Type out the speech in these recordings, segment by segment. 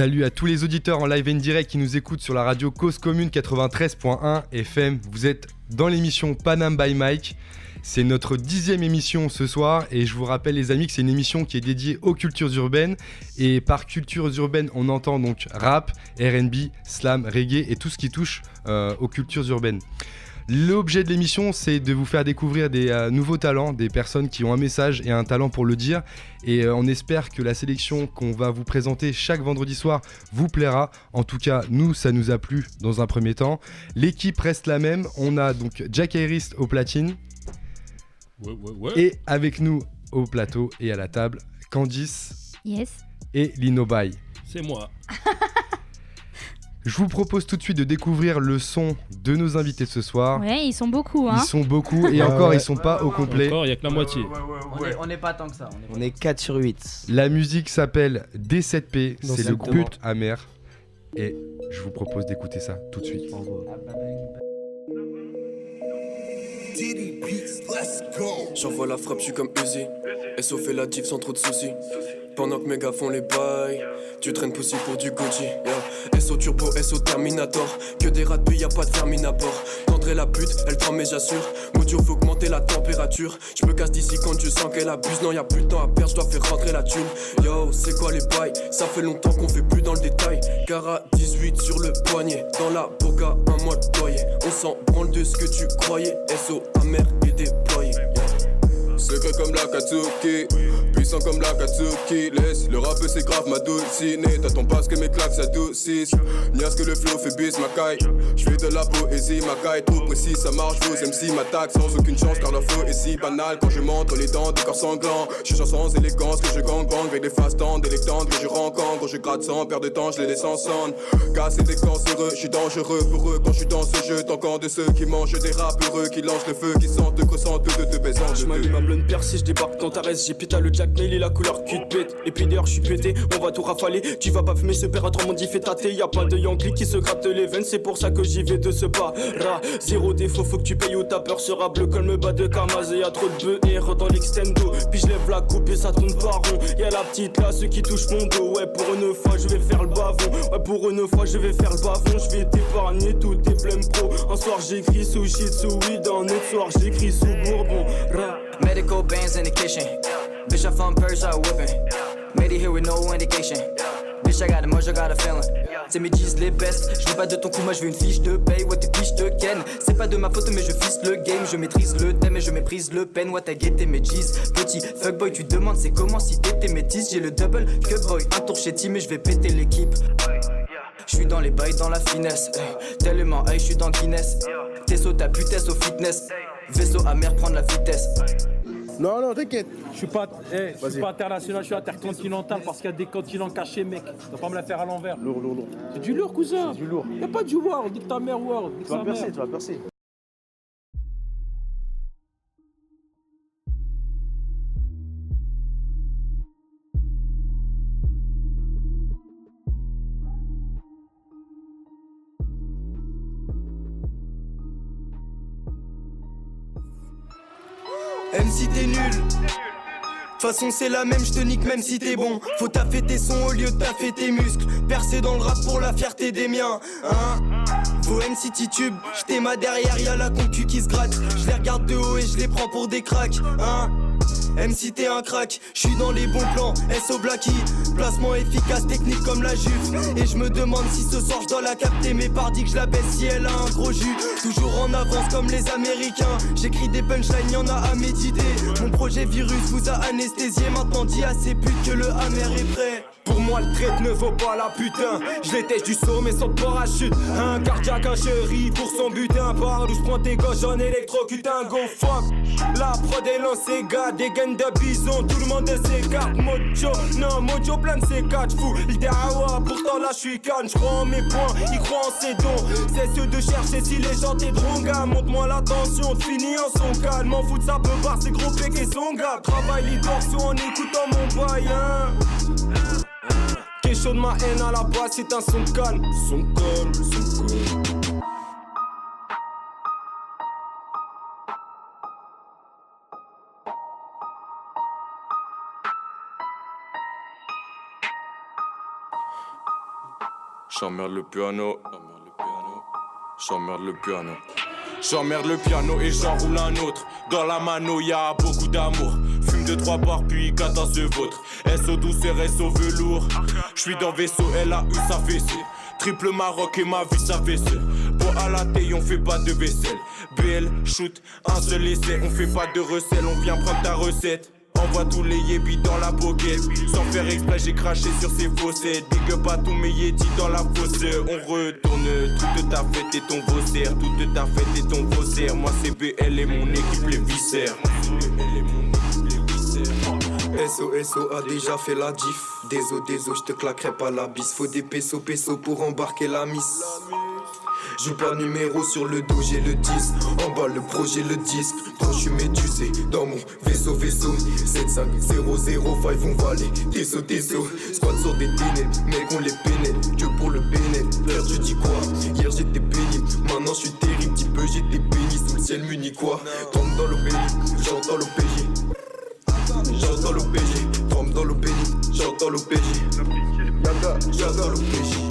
Salut à tous les auditeurs en live et direct qui nous écoutent sur la radio Cause Commune 93.1 FM. Vous êtes dans l'émission Panam by Mike. C'est notre dixième émission ce soir et je vous rappelle les amis que c'est une émission qui est dédiée aux cultures urbaines et par cultures urbaines on entend donc rap, RB, slam, reggae et tout ce qui touche euh, aux cultures urbaines. L'objet de l'émission, c'est de vous faire découvrir des euh, nouveaux talents, des personnes qui ont un message et un talent pour le dire. Et euh, on espère que la sélection qu'on va vous présenter chaque vendredi soir vous plaira. En tout cas, nous, ça nous a plu dans un premier temps. L'équipe reste la même. On a donc Jack Harris au platine. Et avec nous au plateau et à la table, Candice. Yes. Et Lino Bay. C'est moi. Je vous propose tout de suite de découvrir le son de nos invités ce soir. Ouais, ils sont beaucoup. Hein. Ils sont beaucoup et encore, ils sont pas au complet. Encore, il n'y a que la moitié. On n'est pas tant que ça. On est 4 sur 8. La musique s'appelle D7P, c'est le groupe amer. Et je vous propose d'écouter ça tout de suite. J'envoie la frappe, je suis comme Uzi. SO fait la diff sans trop de soucis. Pendant que mes gars font les bails, tu traînes poussi pour du Gucci. Yeah. SO Turbo, SO Terminator. Que des rats de y a pas de fermine à bord. Tendrai la pute, elle prend mais j'assure. Modio, faut augmenter la température. Je me casse d'ici quand je sens qu'elle abuse. Non, y a plus de temps à perdre, je dois faire rentrer la thune. Yo, c'est quoi les bails? Ça fait longtemps qu'on fait plus dans le détail. Cara 18 sur le poignet. Dans la boca, un mois de toyer. On s'en branle de ce que tu croyais. SO amer et déployé. Comme la Katsuki, puissant comme la Katsuki. Laisse le rap, c'est grave, ma dulcinée. T'attends pas ce que mes claques s'adoucissent. Niasse que le flow fait bis ma caille. J'fais de la poésie, ma caille trop précis, ça marche. Vos MC m'attaquent sans aucune chance car la flow est si banale. Quand je montre les dents des corps sanglants, je chante sans élégance que je gang bang avec des des lectants que je rencontre. Quand je gratte sans perdre de temps, je les laisse en sonde. Casser des cancéreux, je suis dangereux pour eux quand je suis dans ce jeu. Tant de ceux qui mangent des rap heureux, qui lancent le feu, qui sentent, que sentent, de te baisant. Percée, je débarque dans ta reste, j'ai pita le Jack et la couleur cul pète. Et puis d'ailleurs, je suis pété, on va tout rafaler. Tu vas pas fumer ce père mon dit fait tâter. Y a pas de Yankee qui se gratte les veines, c'est pour ça que j'y vais de ce pas. Ra, zéro défaut, faut que tu payes ou ta peur sera bleu comme le bas de Kamaz. Y a trop de bœufs dans l'extendo. Puis je lève la coupe et ça tourne pas rond. Y'a la petite là, ceux qui touchent mon dos. Ouais, pour une fois, je vais faire le bavon. Ouais, pour une fois, je vais faire le bavon. Je vais t'épargner tous tes blèmes pro. Un soir, j'écris sous shit, sous weed. Un autre soir, j'écris sous bourbon. Ra. Medical bands in the kitchen. Bitch, I found Persia whipping. Made it here with no indication. Bitch, I got a mojo, got a feeling. C'est mes jeans les best. Je veux pas de ton coup, moi je veux une fiche de paye. Ouais, tes fiches de ken? C'est pas de ma faute, mais je fisse le game. Je maîtrise le thème et je méprise le pen. Ouais, t'as guetté mes jeans. Petit fuckboy, tu demandes c'est comment si t'étais métis. J'ai le double que boy. Un tour chez team et je vais péter l'équipe. Je suis dans les bails, dans la finesse. Tellement hey, je suis dans Guinness. Tesso, ta putesse au fitness. Vaisseau à mer, prendre la vitesse. Non, non, t'inquiète. Je suis pas, eh, je suis pas international, je suis intercontinental parce qu'il y a des continents cachés, mec. Tu vas pas me la faire à l'envers. Lourd, lourd, lourd. C'est du lourd, cousin. Du lourd. Y a pas du world, dit que ta mère world. Tu vas percer, tu vas percer. Même si t'es nul. Façon c'est la même, je nique même si t'es bon. Faut taffer tes sons au lieu de taffer tes muscles. Percer dans le rap pour la fierté des miens. Hein Vos MC titube, j't'ai ma derrière, y'a la concu qui se gratte. Je les regarde de haut et je les prends pour des cracks. Hein MC t'es un crack, je suis dans les bons plans, SO Blacky, placement efficace, technique comme la juve. Et je me demande si ce soir je la capter, mais pardi que je la baisse si elle a un gros jus. Toujours en avance comme les Américains, j'écris des punchlines, y'en a à méditer. Mon projet virus vous a anesthésié, maintenant dis à ces putes que le hammer est prêt. Pour moi le trait ne vaut pas la putain. Je l'étais du mais sans parachute. Un cardiaque, un chéri pour son butin. Par où je prends tes gauches en électrocute un La prod est lancée gars Des gaines de bison. Tout le monde s'écarte Mojo. Non Mojo plein de ses quatre fous. Il ah pourtant là je suis calme Je crois en mes points Il croit en ses dons. C'est ceux de chercher si les gens t'aideront gars. Montre-moi l'attention Finis en son calme. M'en fous de ça peut par ses gros péques et son gars. Travaille les en écoutant mon bail. Chaud de ma haine à la base, c'est un son calme. Son calme, son calme. J'emmerde le piano. J'emmerde le piano. J'emmerde le piano et j'enroule un autre. Dans la mano, y a beaucoup d'amour. Fume de trois barres, puis 14 vôtre. SO douceur, SO velours. J'suis dans vaisseau, elle a eu sa fessée. Triple Maroc et ma vie, sa vaisselle. Pour à la thé, on fait pas de vaisselle. BL, shoot, un seul essai. On fait pas de recel, on vient prendre ta recette. Envoie tous les yébis dans la pocket. Sans faire exprès, j'ai craché sur ces. Big up à tous mes yétis dans la fosse. On retourne toute ta fête et ton vaussaire. Toute ta fête et ton vaussaire. Moi, c'est BL et mon équipe, les viscères. SO, SO a déjà fait la diff. Déso, déso, je te claquerai pas la bise. Faut des pesos, pesos pour embarquer la miss. Joue pas numéro sur le dos, j'ai le 10. En bas le projet, le disque. Quand je suis médusé dans mon vaisseau, vaisseau. 7, 5, 0, 0, 5, on va les déso, déso. Squad sur des ténèbres, mec, on les pénètre. Que pour le bénéfice. Frère, tu dis quoi? Hier j'étais pénible, maintenant je suis terrible. Petit peu j'étais béni sous le ciel muni, quoi? Tombe dans l'OPJ, j'entends l'OPJ. J'entends l'OPJ, trempe dans l'OPJ, j'entends l'OPJ. J'entends l'OPJ.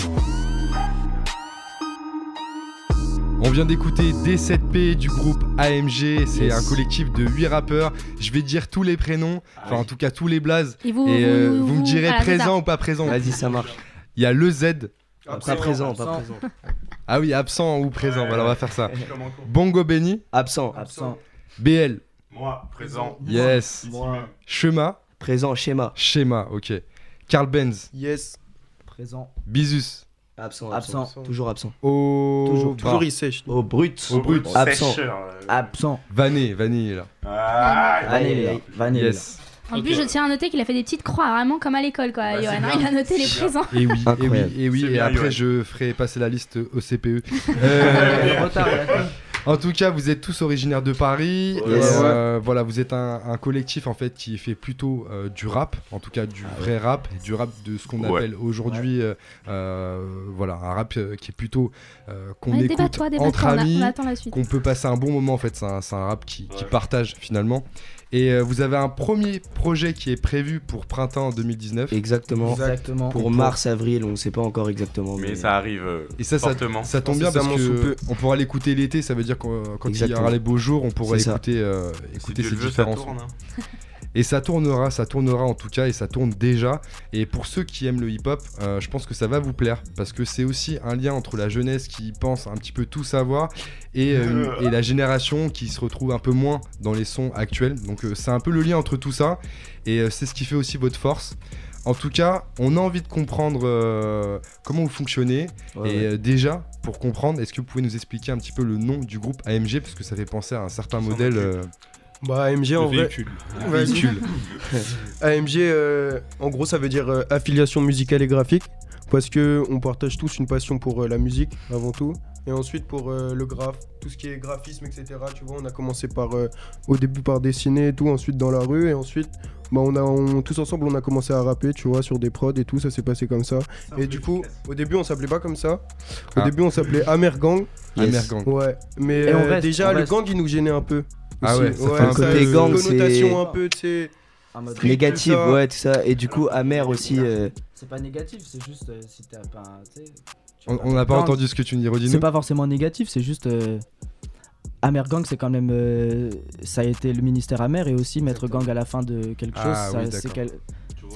On vient d'écouter D7P du groupe AMG, c'est Yes. un collectif de 8 rappeurs. Je vais dire tous les prénoms, enfin en tout cas tous les blazes. Et vous, Et euh, vous, vous me direz présent ou pas présent. Vas-y, ça marche. Il y a le Z. Pas présent, pas présent. Ah oui, absent ou présent, voilà, on va faire ça. Bongo Benny, Absent. Absent. BL, Moi, présent. yes. Moi. Chema, Présent, schéma. Schéma, ok. Carl Benz, Yes. Présent. Bizus, Absent, Absent. absent. Toujours absent. au Toujours-. Toujours il sèche. Au brut. Au brut. Absent. Sècheur, euh. Absent. Vané, Vané est là. Ah, Vanille. Aïe. Vanille. Yes. En plus, je tiens à noter qu'il a fait des petites croix, vraiment comme à l'école, quoi. Bah, il a noté les présents. Et oui, et oui, et oui, et bien, après je ferai passer la liste au CPE. Euh, retard. En tout cas, vous êtes tous originaires de Paris. Ouais. et, Ouais. euh, voilà, vous êtes un, un collectif en fait qui fait plutôt euh, du rap, en tout cas du vrai rap, du rap de ce qu'on Ouais. appelle aujourd'hui, euh, euh, voilà, un rap qui est plutôt euh, qu'on Ouais, écoute débat-toi, entre débat-toi, on, a- amis, qu'on peut passer un bon moment en fait. C'est un, rap qui, partage finalement. Et euh, vous avez un premier projet qui est prévu pour printemps 2019. Exactement. Exactement. Pour mars, avril, on ne sait pas encore exactement. Mais ça arrive euh, Et ça, ça, fortement. ça tombe bien parce sous que peu. on pourra l'écouter l'été. Ça veut dire que quand il y aura les beaux jours, on pourra écouter, euh, écouter ces sons. hein. Et ça tournera, ça tournera en tout cas, et ça tourne déjà. Et pour ceux qui aiment le hip-hop, euh, je pense que ça va vous plaire, parce que c'est aussi un lien entre la jeunesse qui pense un petit peu tout savoir et, euh, et la génération qui se retrouve un peu moins dans les sons actuels. Donc euh, c'est un peu le lien entre tout ça, et euh, c'est ce qui fait aussi votre force. En tout cas, on a envie de comprendre euh, comment vous fonctionnez. Ouais, et ouais. euh, déjà, pour comprendre, est-ce que vous pouvez nous expliquer un petit peu le nom du groupe AMG, parce que ça fait penser à un certain modèle. euh, Bah AMG en vrai. Vas-y. véhicule. AMG euh, en gros ça veut dire euh, affiliation musicale et graphique parce que on partage tous une passion pour euh, la musique avant tout et ensuite pour euh, le graphe, tout ce qui est graphisme etc. Tu vois on a commencé par euh, au début par dessiner et tout, ensuite dans la rue et ensuite bah on a on- tous ensemble on a commencé à rapper tu vois sur des prods et tout ça s'est passé comme ça et du coup au début on s'appelait pas comme ça au Ah. début on s'appelait Amer Gang Amer Gang. ouais mais Et on euh, reste, déjà on le reste. gang il nous gênait un peu Ah aussi. ouais, ça fait un ça a côté une gang, connotation c'est- un peu tu sais En mode- Street, Négatif, tout ça. ouais, tout ça. Et du coup, amer aussi. euh, C'est pas négatif, c'est juste euh, si t'as pas. tu sais, tu On n'a pas gang. entendu ce que tu dis, C'est redis-nous. pas forcément négatif, c'est juste. euh, Amer Gang, c'est quand même. euh, ça a été le ministère Amer et aussi mettre gang à la fin de quelque chose. Ah oui, c'est quel-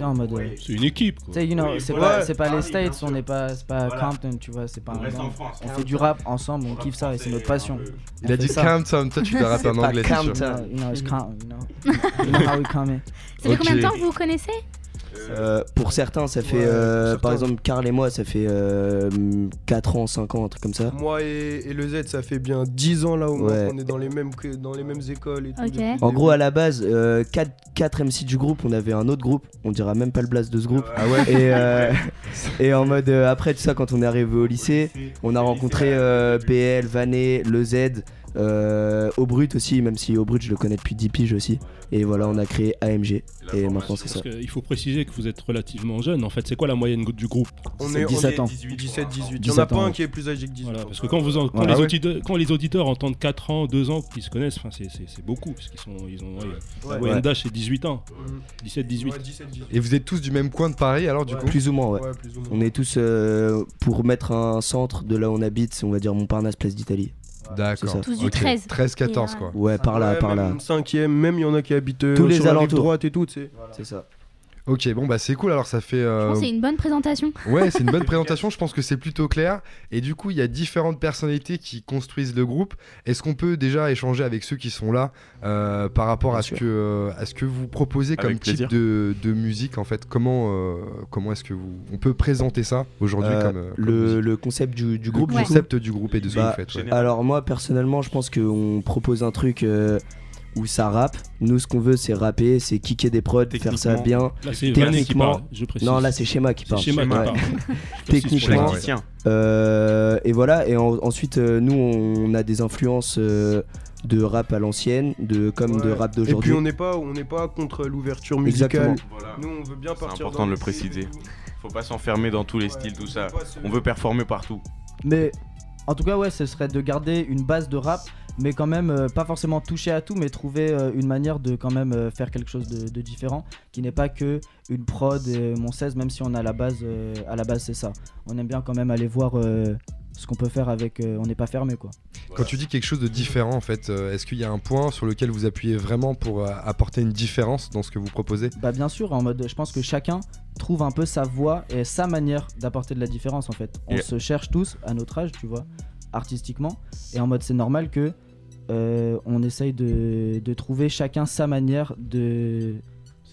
en mode. euh, C'est une équipe, you know, Oui, c'est voilà. pas, c'est pas les States, on n'est pas, c'est pas Voilà. Compton, tu vois, c'est pas On un reste gang. en France. On fait du rap ensemble, on kiffe ça et c'est notre passion. Il a dit. Compton, toi tu dois rapper en anglais, c'est. Compton. You know, it's Compton, you know. You know how we come in. Ça fait combien de temps que vous vous connaissez? Euh, pour certains, ça fait. Ouais, euh, par exemple, Karl et moi, ça fait 4 ans, 5 ans, un truc comme ça. Moi et, et le Z, ça fait bien 10 ans là au moins Ouais. qu'on est dans les mêmes, dans les mêmes écoles et tout. En gros, à la base, 4, MC du groupe, on avait un autre groupe, on dira même pas le blast de ce groupe. Ah ouais Et, euh, et en mode euh, après tout ça, quand on est arrivé au lycée, on a rencontré euh, BL, Vanet, le Z, Euh, au brut aussi, même si au brut je le connais depuis 10 piges aussi. Et voilà, on a créé AMG. Et maintenant c'est ça. Parce qu'il faut préciser que vous êtes relativement jeune. En fait, c'est quoi la moyenne du groupe On est, on 17 est ans. 17, 18. Il y en 17 a pas un qui est plus âgé que 18. Voilà, parce que quand, vous en- quand, les ouais. auditeurs, quand les auditeurs entendent 4 ans, 2 ans, qu'ils se connaissent, enfin, c'est- beaucoup. Parce qu'ils sont, ils ont, ouais, la moyenne Ouais. d'âge, c'est 18 ans. Mhm. 17, 18. Ouais, 17, 18. Et vous êtes tous du même coin de Paris alors du Ouais. coup Plus ou moins, ouais. Ouais, plus ou moins. On est tous euh, pour mettre un centre de là où on habite, c'est on va dire Montparnasse, place d'Italie. D'accord. Tous du Ok. 13. 13-14 quoi. Ouais, par là, Ouais, par là. même Cinquième, même il y en a qui habitent euh, Tous les la rive alentours. droite et tout, tu sais. C'est ça. Ok, bon bah c'est cool alors ça fait... Je euh, pense que c'est une bonne présentation. Ouais, c'est une bonne présentation, je pense que c'est plutôt clair. Et du coup, il y a différentes personnalités qui construisent le groupe. Est-ce qu'on peut déjà échanger avec ceux qui sont là euh, par rapport Bien à ce, que, euh, à ce que vous proposez comme type de, de musique en fait? Comment, euh, comment est-ce que vous... On peut présenter ça aujourd'hui comme, comme le, le concept du, groupe, concept du groupe et de ce que Bah, vous faites. ouais. Alors moi personnellement je pense qu'on propose un truc euh, où ça rappe. Nous ce qu'on veut c'est rapper, c'est kicker des prods, faire ça bien. Là, c'est Vanet qui Techniquement- parle, je précise. Non là c'est Schéma qui parle. Schéma qui Ouais. parle. Techniquement. Euh, et voilà, et en- ensuite euh, nous on a des influences euh, de rap à l'ancienne, de comme de rap Et puis d'aujourd'hui. on n'est pas, on n'est pas contre l'ouverture musicale. Exactement. Voilà. Nous on veut bien C'est important dans de le préciser. Faut pas s'enfermer dans tous les Ouais, styles, tout ça. On veut performer partout. Mais en tout cas, ouais, ce serait de garder une base de rap, mais quand même euh, pas forcément toucher à tout, mais trouver euh, une manière de quand même euh, faire quelque chose de, de différent, qui n'est pas que une prod et mon 16, même si on a la base, euh, à la base c'est ça. On aime bien quand même aller voir euh, ce qu'on peut faire avec. euh, on n'est pas fermé quoi. Quand tu dis quelque chose de différent en fait, euh, est-ce qu'il y a un point sur lequel vous appuyez vraiment pour euh, apporter une différence dans ce que vous proposez? Bah bien sûr, en mode, je pense que chacun trouve un peu sa voix et sa manière d'apporter de la différence en fait. On se cherche tous à notre âge, tu vois, artistiquement, et en mode c'est normal que euh, on essaye de, de trouver chacun sa manière de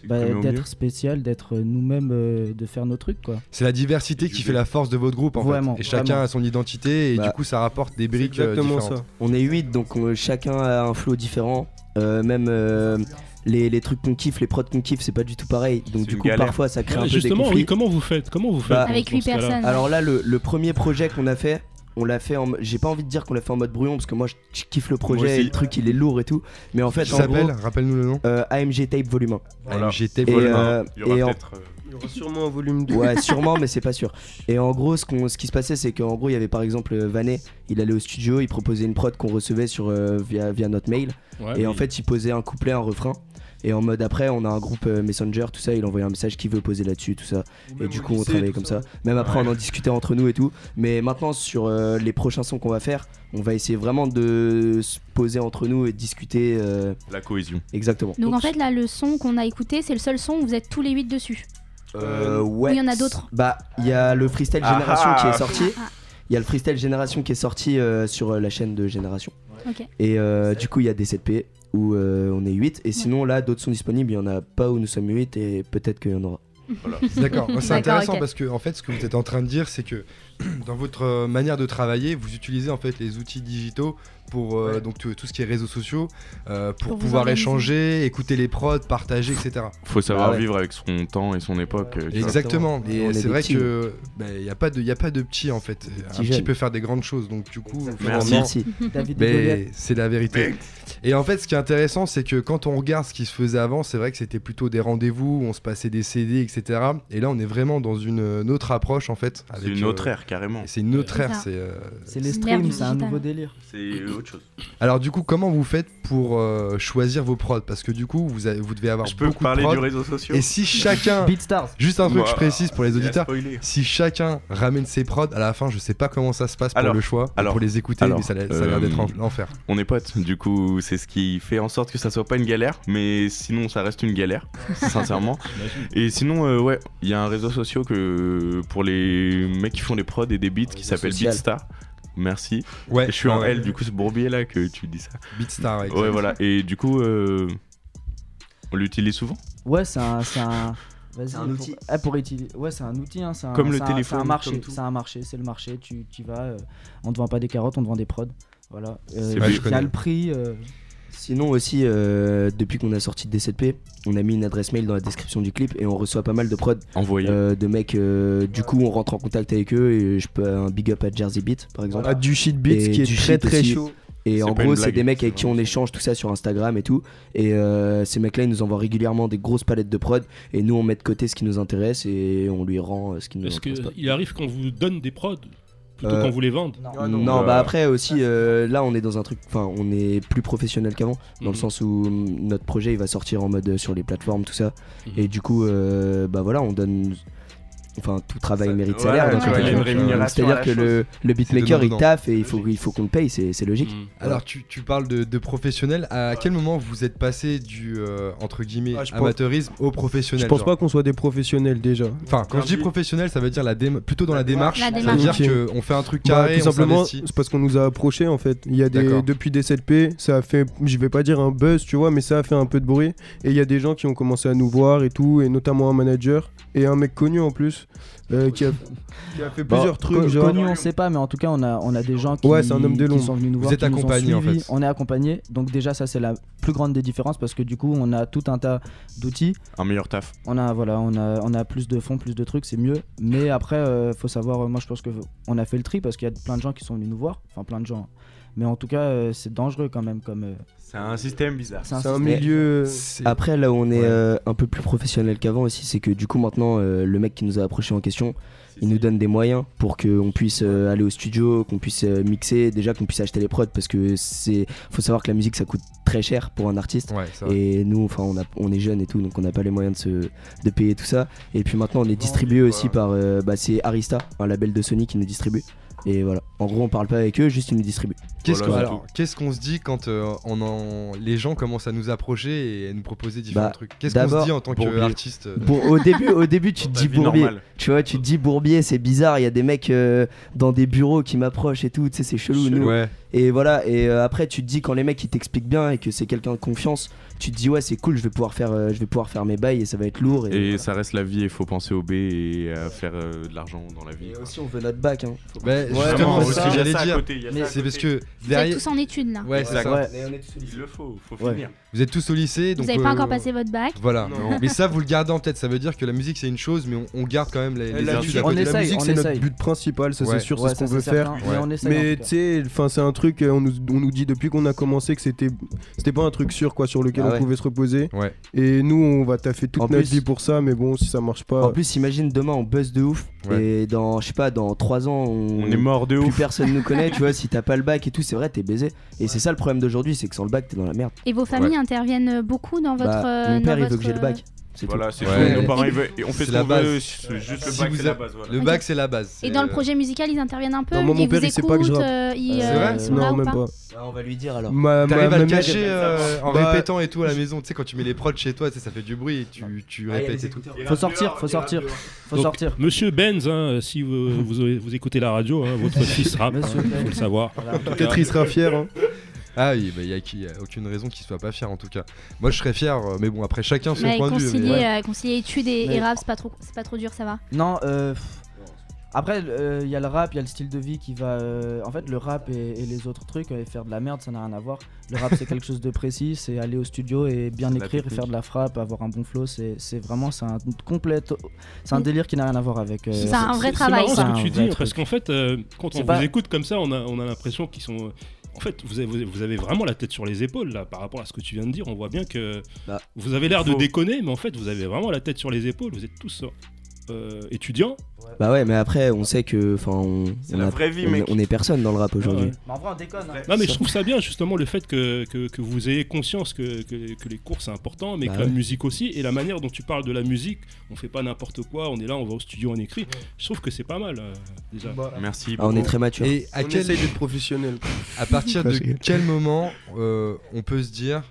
bah, d'être spécial, d'être nous-mêmes, euh, de faire nos trucs quoi. C'est la diversité qui fait la force de votre groupe en Vraiment, fait. Et chacun vraiment. a son identité et Bah, du coup ça rapporte des briques euh, exactement différentes. ça. On est 8 donc on- chacun a un flow différent. Euh, même euh, les, les trucs qu'on kiffe, les prods qu'on kiffe, c'est pas du tout pareil. Donc du coup galère. parfois ça crée Ouais, un peu des justement, conflits. oui, comment vous faites? Comment vous faites Bah, Avec dans huit ce cas-là personnes? Alors là, le, le premier projet qu'on a fait, on l'a fait en. J'ai pas envie de dire qu'on l'a fait en mode brouillon parce que moi je, je kiffe le projet et le truc il est lourd et tout. Mais en fait, Qui en gros, Rappelle-nous le nom. euh, AMG Tape Volume 1. Voilà. AMG Tape Et, Volume. euh, Il y aura et en- peut-être. euh, Il y aura sûrement un volume 2. Ouais, sûrement, mais c'est pas sûr. Et en gros, ce, qu'on- ce qui se passait, c'est qu'en gros, il y avait par exemple euh, Vanet, il allait au studio, il proposait une prod qu'on recevait sur, euh, via, via notre mail. Ouais, et oui. en fait, il posait un couplet, un refrain. Et en mode après, on a un groupe euh, Messenger, tout ça, il envoyait un message qui veut poser là-dessus, tout ça. Et du coup, on travaillait comme ça. Même après, on en discutait entre nous et tout. Mais maintenant, sur euh, les prochains sons qu'on va faire, on va essayer vraiment de se poser entre nous et de discuter. euh, La cohésion. exactement. Donc en fait, là, le son qu'on a écouté, c'est le seul son où vous êtes tous les 8 dessus. Euh, Ou ouais. il y en a d'autres Bah, il y a le Freestyle Ah Génération qui ah. est sorti. Ah, Il y a le Freestyle Génération qui est sorti euh, sur euh, la chaîne de Génération. ok. Et euh, du coup, il y a des 7P où euh, on est 8. Et sinon, là, d'autres sont disponibles. Il y en a pas où nous sommes 8 et peut-être qu'il y en aura. D'accord, c'est intéressant parce que en fait ce que vous êtes en train de dire c'est que dans votre euh, manière de travailler, vous utilisez en fait les outils digitaux pour euh, Ouais. donc tout, tout ce qui est réseaux sociaux euh, pour, pouvoir échanger, écouter les prods, partager, etc. Faut savoir Ah ouais. vivre avec son temps et son époque. euh. Exactement. Et est c'est vrai petits. que bah, il n'y a pas de y a pas de petit en fait. Un petit peut faire des grandes choses donc du coup Merci. mais c'est la vérité. Et en fait, ce qui est intéressant, c'est que quand on regarde ce qui se faisait avant, c'est vrai que c'était plutôt des rendez-vous, où on se passait des CD, etc. Et là, on est vraiment dans une, une autre approche, en fait. C'est une euh, autre ère, carrément. C'est une autre ère. C'est. euh, C'est les streams, c'est un nouveau délire. C'est autre chose. Alors, du coup, comment vous faites pour euh, choisir vos prods? Parce que du coup, vous, avez- vous devez avoir Je peux beaucoup parler de prods. du réseau social Et si chacun. Beatstars. Juste un truc, Moi, je précise pour les auditeurs. Si chacun ramène ses prods, à la fin, je sais pas comment ça se passe pour Alors, le choix, alors, pour les écouter, alors, mais ça, a- ça a l'air euh, d'être en- l'enfer. On est potes, du coup, c'est ce qui fait en sorte que ça soit pas une galère, mais sinon, ça reste une galère, sincèrement. Et sinon, euh, ouais, il y a un réseau social que pour les mecs qui font des prods et des beats qui s'appelle. Beatstar. Merci. Ouais, je suis en ouais, L, du coup, c'est Bourbier là que tu dis ça. Beatstar, exact. Ouais, voilà. Et du coup, euh, on l'utilise souvent? Ouais, c'est un. C'est un... Vas-y, C'est un pour- outil. Ah, pour utiliser. Ouais, c'est un outil. Hein, c'est un- Comme le téléphone, C'est un marché. C'est un marché. C'est le marché. Tu, tu vas. euh, on te vend pas des carottes, on te vend des prods. Voilà. Euh, C'est il y a le prix. euh, Sinon aussi, euh, depuis qu'on a sorti D7P, on a mis une adresse mail dans la description du clip et on reçoit pas mal de prod Envoyé. euh, de mecs. euh, du coup, on rentre en contact avec eux et je peux un big up à Jersey Beat par exemple. Ah, du shit beats Et qui est du très shit très aussi. chaud. Et en pas gros, c'est blague, des mecs c'est avec qui on vraiment échange tout ça sur Instagram et tout. Et euh, ces mecs-là, ils nous envoient régulièrement des grosses palettes de prod. Et nous, on met de côté ce qui nous intéresse et on lui rend euh, ce qui nous intéresse pas. qu'il arrive qu'on vous donne des prods plutôt Euh, qu'on vous les vende Non, bah après aussi, euh, là on est dans un truc, enfin on est plus professionnel qu'avant, dans Mhm. le sens où hum, notre projet il va sortir en mode euh, sur les plateformes, tout ça. Mhm. Et du coup, euh, bah voilà, on donne. Enfin, tout travail mérite salaire. euh, C'est-à-dire que le, le beatmaker il taffe et il faut, il faut qu'on le paye, c'est c'est logique. Mhm. Alors tu, tu parles de, de professionnel, à quel moment vous êtes passé du euh, entre guillemets Ah, pense- amateurisme au professionnel Je pense genre pas qu'on soit des professionnels déjà. Enfin, quand je dis professionnel, ça veut dire la déma- plutôt dans la démarche. La Ça veut démarche. dire qu'on fait un truc Bah, carré, tout simplement, c'est parce qu'on nous a approchés en fait. Il y a des depuis des 7P, ça a fait, je vais pas dire un buzz, tu vois, mais ça a fait un peu de bruit. Et il y a des gens qui ont commencé à nous voir et tout, et notamment un manager et un mec connu en plus euh, qui, a, qui a fait Bon, plusieurs trucs. genre... Connu, on sait pas, mais en tout cas, on a, on a des gens qui, Ouais, c'est un homme de qui sont venus nous Vous voir. êtes nous ont accompagnés, en fait. On est accompagnés. Donc, déjà, ça, c'est la plus grande des différences parce que du coup, on a tout un tas d'outils. Un meilleur taf. On a, voilà, on a, on a plus de fonds, plus de trucs, c'est mieux. Mais après, euh, faut savoir, euh, moi, je pense que on a fait le tri parce qu'il y a plein de gens qui sont venus nous voir. Enfin, plein de gens. Mais en tout cas, euh, c'est dangereux quand même. comme euh, C'est un système bizarre. C'est un C'est un système. milieu. C'est- Après, là où on est Ouais. euh, un peu plus professionnel qu'avant aussi, c'est que du coup, maintenant, euh, le mec qui nous a approché en question, il nous donne des moyens pour qu'on puisse euh, aller au studio, qu'on puisse euh, mixer, déjà qu'on puisse acheter les prods parce que c'est. Faut savoir que la musique ça coûte très cher pour un artiste. Ouais. Et nous, enfin, on, a- on est jeunes et tout, donc on n'a pas les moyens de, se, de payer tout ça. Et puis maintenant, on est distribué aussi par. euh, bah, c'est Arista, un label de Sony qui nous distribue. Et voilà. En gros, on parle pas avec eux, juste ils nous distribuent. Qu'est-ce Voilà, qu'on qu'est-ce se dit quand euh, on en... les gens commencent à nous approcher et à nous proposer différents Bah, trucs? Qu'est-ce qu'on se dit en tant qu'artiste euh, Bon, au début, au début, tu te dis Bourbier. normale. Tu vois, tu te dis Bourbier, c'est bizarre. Il y a des mecs euh, dans des bureaux qui m'approchent et tout. Tu sais, c'est chelou. nous. Ouais. Et voilà. Et euh, après, tu te dis quand les mecs ils t'expliquent bien et que c'est quelqu'un de confiance, tu te dis ouais, c'est cool. Je vais pouvoir faire, euh, je vais pouvoir faire mes bails et ça va être lourd. Et, Et voilà. ça reste la vie, il faut penser au B et à faire euh, de l'argent dans la vie. Et aussi, on veut notre bac. Hein. Bah, justement, c'est ce que a j'allais dire. C'est parce que Vous êtes derrière. tous en études là. Ouais, c'est ça. Ouais. Il le faut, faut Ouais. finir. Vous êtes tous au lycée, donc. Vous n'avez pas euh, encore passé votre bac. Voilà. Non. Mais ça, vous le gardez en tête. Ça veut dire que la musique c'est une chose, mais on, on garde quand même les, les La études on la musique, c'est notre but principal, ça c'est sûr, c'est ce qu'on veut faire. mais tu sais, enfin c'est un truc, on nous, on nous dit depuis qu'on a commencé que c'était c'était pas un truc sûr quoi sur lequel on ouais. pouvait se reposer. Ouais. Et nous on va taffer toute En notre plus- vie pour ça, mais bon si ça marche pas. En plus, imagine demain on buzz de ouf Ouais. et dans, je sais pas, dans 3 ans on, On est mort de plus ouf. personne nous connaît. tu vois, si t'as pas le bac et tout, c'est vrai, t'es baisé. Et c'est ça le problème d'aujourd'hui, c'est que sans le bac, t'es dans la merde. Et vos familles interviennent beaucoup dans votre. Bah, euh, mon père, dans il veut que j'ai le votre, bac. Voilà, c'est Ouais. Nos parents, Et- ils on fait C'est ce la qu'on veut, base. c'est juste le Si bac, vous c'est la base. voilà. Le bac c'est la base. Et dans le euh, projet musical, ils interviennent un peu. Non, moi, mon ils père, vous il sait pas que je rappe. euh, C'est euh, vrai ils sont non, là ou même pas pas. Ah, on va lui dire alors. Ma, ma- T'arrives à le cacher euh, en Bah, répétant et tout à la maison. Tu sais, quand tu mets les prods chez toi, ça fait du bruit et tu, tu répètes et tout. Faut sortir, faut sortir, faut Donc, sortir. Monsieur Benz, hein, si vous, vous, vous écoutez la radio, hein, votre fils rappe, hein, faut le savoir. Peut-être il sera fier. Ah oui, bah, il y, a qui- y a aucune raison qu'il soit pas fier en tout cas. Moi je serais fier, euh, mais bon, après chacun son Mais point de vue. mais- euh, concilier études et, Mais- et rap, c'est pas trop, c'est pas trop dur, ça va? Non, euh, après, il y a le rap, il y a le style de vie qui va. euh, en fait, le rap et, et les autres trucs, euh, et faire de la merde, ça n'a rien à voir. Le rap, c'est quelque chose de précis, c'est aller au studio et bien C'est écrire, et faire de la frappe, avoir un bon flow. C'est c'est vraiment, c'est un complète. C'est un délire qui n'a rien à voir avec. euh, C'est un vrai C'est travail, marrant ça. ce que C'est tu dis, parce qu'en fait, euh, quand C'est on pas- vous écoute comme ça, on a, on a l'impression qu'ils sont. En fait, vous avez, vous avez vraiment la tête sur les épaules là, par rapport à ce que tu viens de dire. On voit bien que Bah, vous avez l'air de déconner, mais en fait, vous avez vraiment la tête sur les épaules. Vous êtes tous euh, étudiants. Bah ouais, mais après, on sait que. Enfin, on, C'est on la a- vraie vie, on, mec. on est personne dans le rap aujourd'hui. Ouais. Mais en vrai, on déconne. hein. Non, mais je trouve ça bien justement le fait que, que, que vous ayez conscience que, que, que les cours c'est important, mais Bah que la ouais. musique aussi, et la manière dont tu parles de la musique, on fait pas n'importe quoi, on est là, on va au studio, on écrit. Je trouve que c'est pas mal euh, déjà. Bah, Merci. Ah, on est beaucoup. très mature. Et à on quel, essaye d'être professionnel. à partir de quel moment euh, on peut se dire,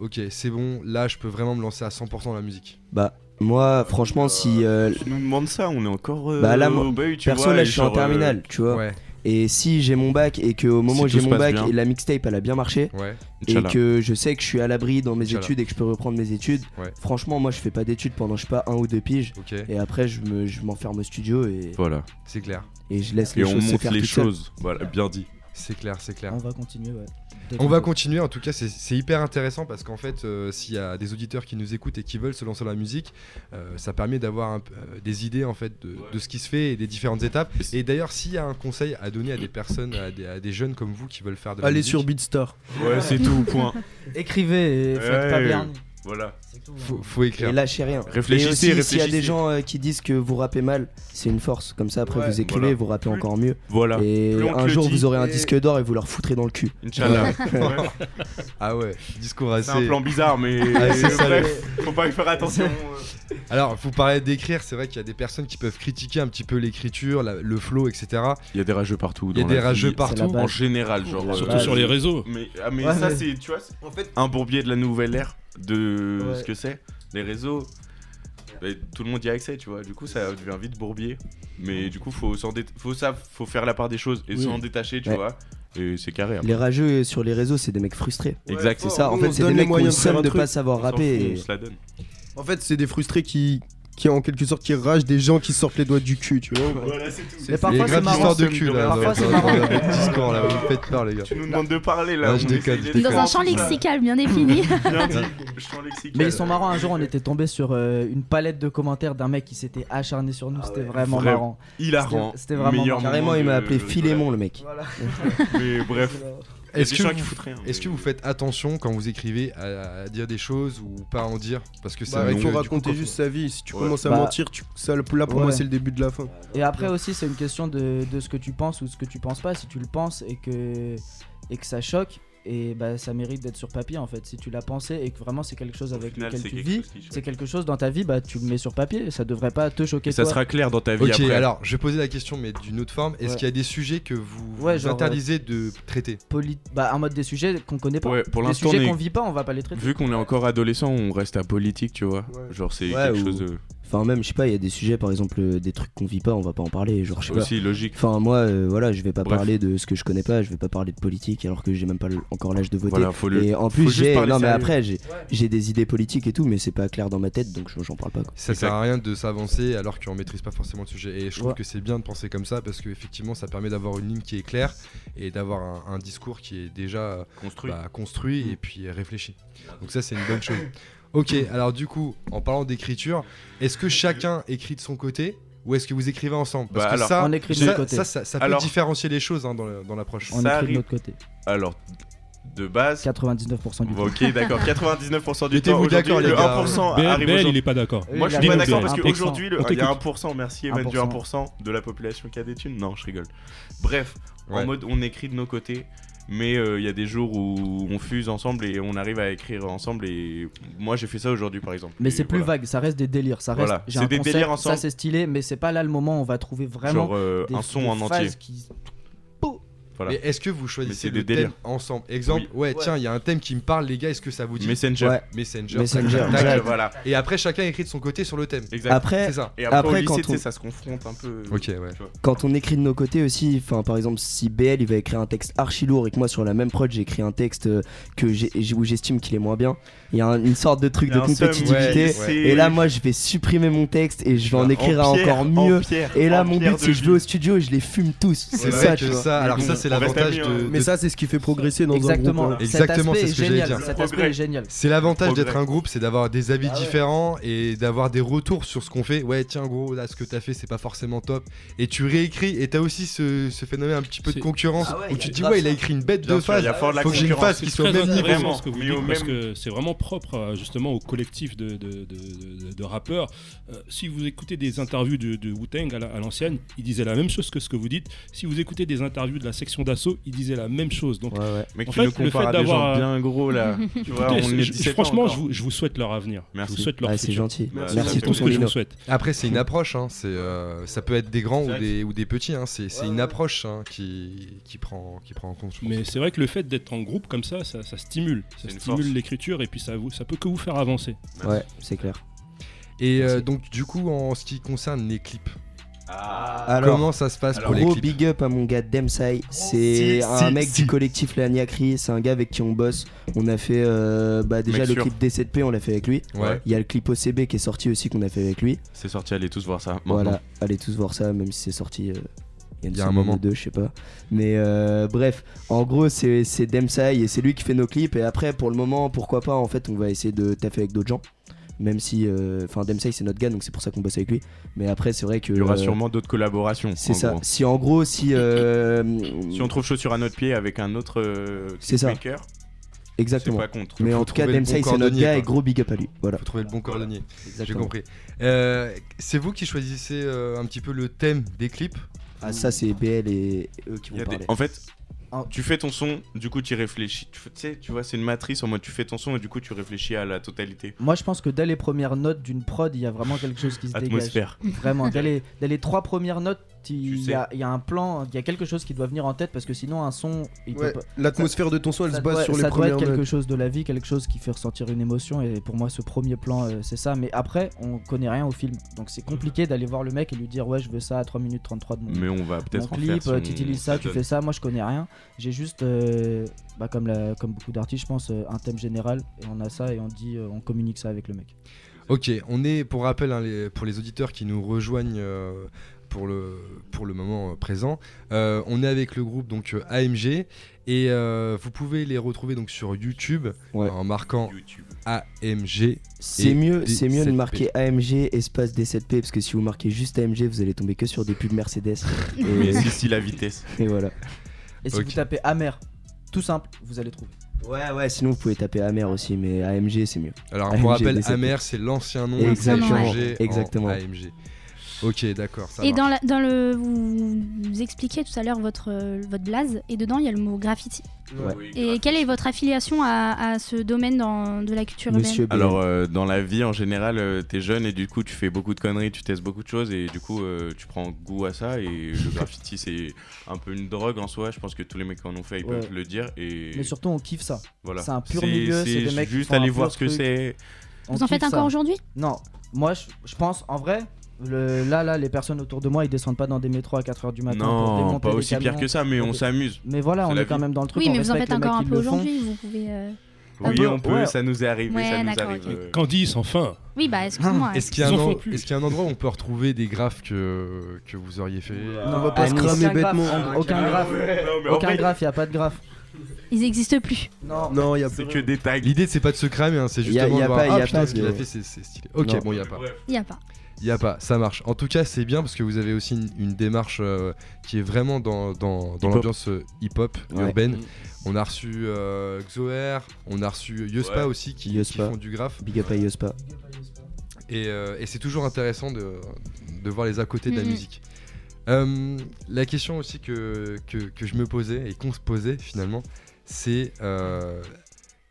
ok, c'est bon, là je peux vraiment me lancer à 100% dans la musique? Bah, moi, franchement, si. euh, Tu nous demandes ça, on est encore euh, Bah là, au moi, bail, tu perso, vois, là, je suis en euh, terminale, tu vois. Ouais, Et si j'ai mon bac et qu'au moment Si où j'ai se mon bac bien. et la mixtape elle a bien marché ouais. et que je sais que je suis à l'abri dans mes études et que je peux reprendre mes études, Ouais. franchement, moi je fais pas d'études pendant je sais pas un ou deux piges et après je me- je m'enferme au studio et, Voilà. c'est clair. et je laisse Et les on choses se monte faire les choses. Voilà, bien dit. C'est clair, c'est clair. On va continuer, ouais. On va continuer, en tout cas c'est- hyper intéressant parce qu'en fait euh, s'il y a des auditeurs qui nous écoutent et qui veulent se lancer dans la musique, euh, ça permet d'avoir euh, des idées en fait de, de ce qui se fait et des différentes étapes. Et d'ailleurs s'il y a un conseil à donner à des personnes, à des, à des jeunes comme vous qui veulent faire de la Allez musique, sur Beatstar. Ouais, c'est tout, point. Écrivez et faites pas Voilà. faut, faut écrire. Et lâchez rien. Réfléchissez, et aussi, s'il y a réfléchissez. des gens euh, qui disent que vous rappez mal, c'est une force. Comme ça, après, Ouais, vous écrivez, voilà. vous rappez encore mieux. Voilà. Et un jour, dit, vous aurez un disque d'or et vous leur foutrez dans le cul. Inch'Allah. Ouais. Ah ouais, discours assez. C'est un plan bizarre, mais Ah, c'est ça, bref, faut pas y faire attention. euh. Alors, vous parlez d'écrire, c'est vrai qu'il y a des personnes qui peuvent critiquer un petit peu l'écriture, la- le flow, etc. Il y a des rageux partout. Il y a des rageux vie, partout. En général, genre. Surtout euh, sur les réseaux. Mais, ah, ça, c'est, tu vois, c'est En fait, un bourbier de la nouvelle ère de Ouais. ce que c'est. Les réseaux, bah, tout le monde y a accès, tu vois. Du coup, ça devient vite bourbier. Mais du coup, faut, faut, ça, faut faire la part des choses et Oui. s'en détacher, tu Ouais. vois. Et c'est carré. après. Les rageux sur les réseaux, c'est des mecs frustrés. Exact, C'est ça, en fait, c'est des mecs qui ont le moyens de pas savoir On rapper. on et- se la donne. En fait, c'est des frustrés qui, qui en quelque sorte qui ragent des gens qui sortent les doigts du cul, tu vois. Voilà, c'est tout. Mais Il a parfois, une c'est marrant. histoire de cul là. Parfois, dans- c'est marrant. discours là, vous faites peur les gars. Tu nous demandes de parler là. Je déconne, Dans un champ lexical bien défini. Mais ils sont marrants. Un jour, on était tombé sur euh, une palette de commentaires d'un mec qui s'était acharné sur nous. C'était vraiment marrant. hilarant. C'était- c'était vraiment. Carrément, il m'a appelé Philémon, le mec. Mais bref. A Est-ce que, vous, rien. que faites attention quand vous écrivez à, à dire des choses ou pas à en dire Parce que c'est Bah, vrai il que faut coup, raconter juste sa vie. Si tu Ouais. commences à Bah, mentir, tu... ça, là pour moi, c'est le début de la fin. Et après aussi, c'est une question de, de ce que tu penses ou ce que tu penses pas. Si tu le penses et que, et que ça choque, et bah, ça mérite d'être sur papier en fait. Si tu l'as pensé et que vraiment c'est quelque chose avec final, lequel tu vis, c'est quelque chose dans ta vie, bah tu le mets sur papier. Ça devrait pas te choquer. Et ça toi. sera clair dans ta vie Ok, après. alors je vais poser la question, mais d'une autre forme. Est-ce Ouais. qu'il y a des sujets que vous, Ouais, vous genre, interdisez de traiter? Poli- bah, en mode des sujets qu'on connaît pas. Ouais, pour des l'instant, sujets est- qu'on vit pas, on va pas les traiter. Vu qu'on est encore adolescent, on reste à politique, tu vois. Ouais. Genre, c'est Ouais, quelque ou- chose de. Enfin, même, je sais pas, il y a des sujets, par exemple, euh, des trucs qu'on vit pas, on va pas en parler. Genre, je sais pas. aussi logique. Enfin, moi, euh, voilà, je vais pas Bref. parler de ce que je connais pas, je vais pas parler de politique alors que j'ai même pas le- encore l'âge de voter. Voilà, faut le. Et en faut plus, juste j'ai. parler Non, mais sérieux. après, j'ai j'ai des idées politiques et tout, mais c'est pas clair dans ma tête, donc je- j'en parle pas. Quoi. Ça sert à rien de s'avancer alors qu'on maîtrise pas forcément le sujet. Et je trouve Ouais. que c'est bien de penser comme ça parce qu'effectivement ça permet d'avoir une ligne qui est claire et d'avoir un, un discours qui est déjà Construit. bah, construit et puis réfléchi. Donc ça c'est une bonne chose. Ok, alors du coup, en parlant d'écriture, est-ce que chacun écrit de son côté ou est-ce que vous écrivez ensemble? Parce Bah, que alors, ça, on écrit de ça, côté. ça, ça- ça peut Alors- différencier les choses hein, dans l'approche. On Ça écrit arrive. de notre côté. Alors, de base. 99% du temps. Ok, d'accord. 99% du temps. D'accord, les le gars. 1% BL, arrive BL, il est pas d'accord. Moi, je suis pas d'accord parce 1%. qu'aujourd'hui, il y a t'écoute. 1%. Merci, Evan, du 1%. 1% de la population qui a des thunes. Non, je rigole. Bref, Ouais. en mode, on écrit de nos côtés. Mais euh, il y a des jours où on fuse ensemble et on arrive à écrire ensemble. Et moi, j'ai fait ça aujourd'hui, par exemple. Mais c'est plus voilà. vague, ça reste des délires. Ça reste, Voilà, j'ai c'est un des concept, délires ensemble. Ça c'est stylé, mais c'est pas là le moment où on va trouver vraiment Genre euh, des, un son des en entier. qui- Voilà. Mais est-ce que vous choisissez c'est le des thème délires. ensemble Exemple, ouais, tiens, il y a un thème qui me parle, les gars, est-ce que ça vous dit Messenger. Ouais. Messenger. Messenger, Tac, direct. Voilà. Et après, chacun écrit de son côté sur le thème. Exact. Après, C'est ça. Et après, Après, au lycée, quand on- ça se confronte un peu. Ok, ouais. quand on écrit de nos côtés aussi, enfin par exemple si BL il va écrire un texte archi lourd et que moi sur la même prod j'ai écrit un texte euh, que j'ai où j'estime qu'il est moins bien, il y a un- une sorte de truc de compétitivité ouais, c'est- et là moi je vais supprimer mon texte et je vais en écrire un encore en mieux. Et là mon but c'est que je vais au studio et je les fume tous. C'est C'est ça, que tu vois. ça, alors ça bon, c'est l'avantage de, hein. Mais ça, c'est ce qui fait progresser dans Exactement. un groupe. hein. Exactement, Cet c'est ce que j'allais dire. Cet aspect Progrès. est génial. C'est l'avantage d'être un groupe, c'est d'avoir des avis Ah ouais. différents et d'avoir des retours sur ce qu'on fait. Ouais, tiens, gros, là, ce que t'as fait, c'est pas forcément top. Et tu réécris, et t'as aussi ce, ce phénomène un petit peu de concurrence Ah ouais, où tu a te dis, ouais, il a écrit une bête de phase. Faut que j'ai une phase qui soit au même niveau. parce que c'est vraiment propre euh, justement au collectif de, rappeurs. Euh, si vous écoutez des interviews de, Wu-Tang à l'ancienne, ils disaient la même chose que ce que vous dites. Si vous écoutez des interviews de la section d'assaut, ils disaient la même chose. Donc Ouais, En tu fait, nous le compares fait à des gens d'avoir, bien gros là. tu vois, écoutez, on est je- 17 franchement, ans je vous, je vous souhaite leur avenir. Merci. Je vous souhaite leur Ah, c'est gentil. Merci C'est tout ce que je vous souhaite. Après, c'est une approche, hein. c'est, euh, ça peut être des grands ou des, ou des petits. Hein. C'est Ouais, une approche hein, qui, qui, prend, qui prend en compte. Mais c'est vrai que le fait d'être en groupe comme ça, ça, ça stimule. Ça stimule l'écriture et puis ça, vous, ça peut que vous faire avancer. Ouais, c'est clair. Et euh, Merci. donc, du coup, en ce qui concerne les clips, Ah. Alors, comment ça se passe alors, pour les Gros clips big up à mon gars Demsai, c'est Si, un si, mec si. du collectif La Niaquerie, c'est un gars avec qui on bosse. On a fait euh, bah, déjà Mec le sûr. clip D7P, on l'a fait avec lui. Ouais. Il y a le clip OCB qui est sorti aussi qu'on a fait avec lui. C'est sorti, allez tous voir ça. Maintenant. Voilà, allez tous voir ça, même si c'est sorti euh, il y a, une Il y a un semaine moment. ou deux, je sais pas. Mais euh, bref, en gros, c'est c'est Demsai et c'est lui qui fait nos clips. Et après, pour le moment, pourquoi pas, en fait, on va essayer de taffer avec d'autres gens. Même si, euh, enfin, Demsai c'est notre gars, donc c'est pour ça qu'on bosse avec lui. Mais après, c'est vrai que. Il y aura euh, sûrement d'autres collaborations. C'est ça. gros. Si en gros, si. euh, Si on trouve chaussure à notre pied avec un autre euh, C'est ça. clipmaker, Exactement. pas contre. Mais Faut en tout cas, bon c'est notre gars quoi. et gros big up à lui. Voilà. Faut trouver le bon cordonnier. J'ai compris. Euh, c'est vous qui choisissez euh, un petit peu le thème des clips Ah, ça, c'est BL et eux qui vont a des- parler. En fait, Tu fais ton son, du coup tu réfléchis. Tu sais, tu vois, c'est une matrice en mode tu fais ton son et du coup tu réfléchis à la totalité. Moi, je pense que dès les premières notes d'une prod, il y a vraiment quelque chose qui se Atmosphère. dégage. Vraiment, dès les, dès les trois premières notes, il y, a, il y a un plan, il y a quelque chose qui doit venir en tête parce que sinon, un son, Ouais, pas- L'atmosphère de ton son, elle se base doit, sur les ça doit premières être quelque notes. chose de la vie, quelque chose qui fait ressentir une émotion. Et pour moi, ce premier plan, euh, c'est ça. Mais après, on connaît rien au film. Donc c'est compliqué d'aller voir le mec et lui dire Ouais, je veux ça à 3 minutes 33 de mon, Mais on va mon peut-être en clip. euh, on- tu utilises ça, tu fais ça. Moi, je connais rien. J'ai juste, euh, bah, comme, la, comme beaucoup d'artistes, je pense, euh, un thème général. Et on a ça et on dit euh, On communique ça avec le mec. Ok, on est pour rappel hein, les- pour les auditeurs qui nous rejoignent euh, pour le pour le moment euh, présent. euh, on est avec le groupe donc euh, AMG et euh, vous pouvez les retrouver donc sur YouTube Ouais. en marquant YouTube. AMG. C'est mieux, c'est mieux de D7P. marquer AMG espace D7P parce que si vous marquez juste AMG, vous allez tomber que sur des pubs Mercedes. Mais et, si, si, la vitesse. et voilà. Et si vous tapez amer, tout simple, vous allez trouver. Ouais, ouais, sinon vous pouvez taper Amer aussi, mais AMG c'est mieux. Alors AMG, pour rappel, D7P. Amer c'est l'ancien nom Exactement, changé en exactement. AMG. Ok, d'accord. Et marche. dans, la- dans le. Vous, vous expliquiez tout à l'heure votre, votre blaze, et dedans il y a le mot graffiti. Ouais. Oui, Et quelle est votre affiliation à, à ce domaine dans, de la culture Monsieur urbaine B. Alors euh, dans la vie en général, euh, t'es jeune et du coup tu fais beaucoup de conneries, tu testes beaucoup de choses et du coup euh, tu prends goût à ça et le graffiti c'est un peu une drogue en soi. Je pense que tous les mecs qui en ont fait ils Ouais. peuvent le dire et Mais surtout, on kiffe ça. voilà. c'est un pur milieu, c'est des mecs qui juste font un aller voir ce que c'est. On Vous en faites encore aujourd'hui? Non, moi je, je pense en vrai. Le, là, là, les personnes autour de moi, ils descendent pas dans des métros à 4h du matin pour Non, démonter pas aussi pire que ça, mais on s'amuse. Mais voilà, on est quand vie. même dans le truc. Oui, on mais vous en faites encore un peu aujourd'hui, vous pouvez. euh, Oui, peu, on peut, ouais. ça nous est arrivé, Ouais, ça nous d'accord, arrive. Candice, enfin Oui, bah excuse-moi. Est-ce qu'il y, en est-ce qu'il y a un endroit où on peut retrouver des graphes que, que vous auriez fait Non, On va pas se cramer bêtement. en- Aucun graphe. Aucun graphe, y a pas de graphe. Ils n'existent plus. Non. Non, il y a C'est pas. que des tags. L'idée c'est pas de se cramer, hein, c'est Y a- justement y a de voir pas- y ah, a putain, pas ce qu'il de- a fait c'est stylé. Ok, Non. bon, il y a pas. Il n'y a pas. Il y a pas, ça marche. En tout cas, c'est bien parce que vous avez aussi une, une démarche euh, qui est vraiment dans, dans, dans Hip-hop. l'ambiance euh, hip-hop Ouais. urbaine. On a reçu euh, Xoer, on a reçu Yospa Ouais. aussi qui, font du graphe. Big up à Yospa. Et, euh, et c'est toujours intéressant de, de voir les à côté de la Mhm. musique. Euh, la question aussi que, que, que je me posais et qu'on se posait finalement, c'est euh,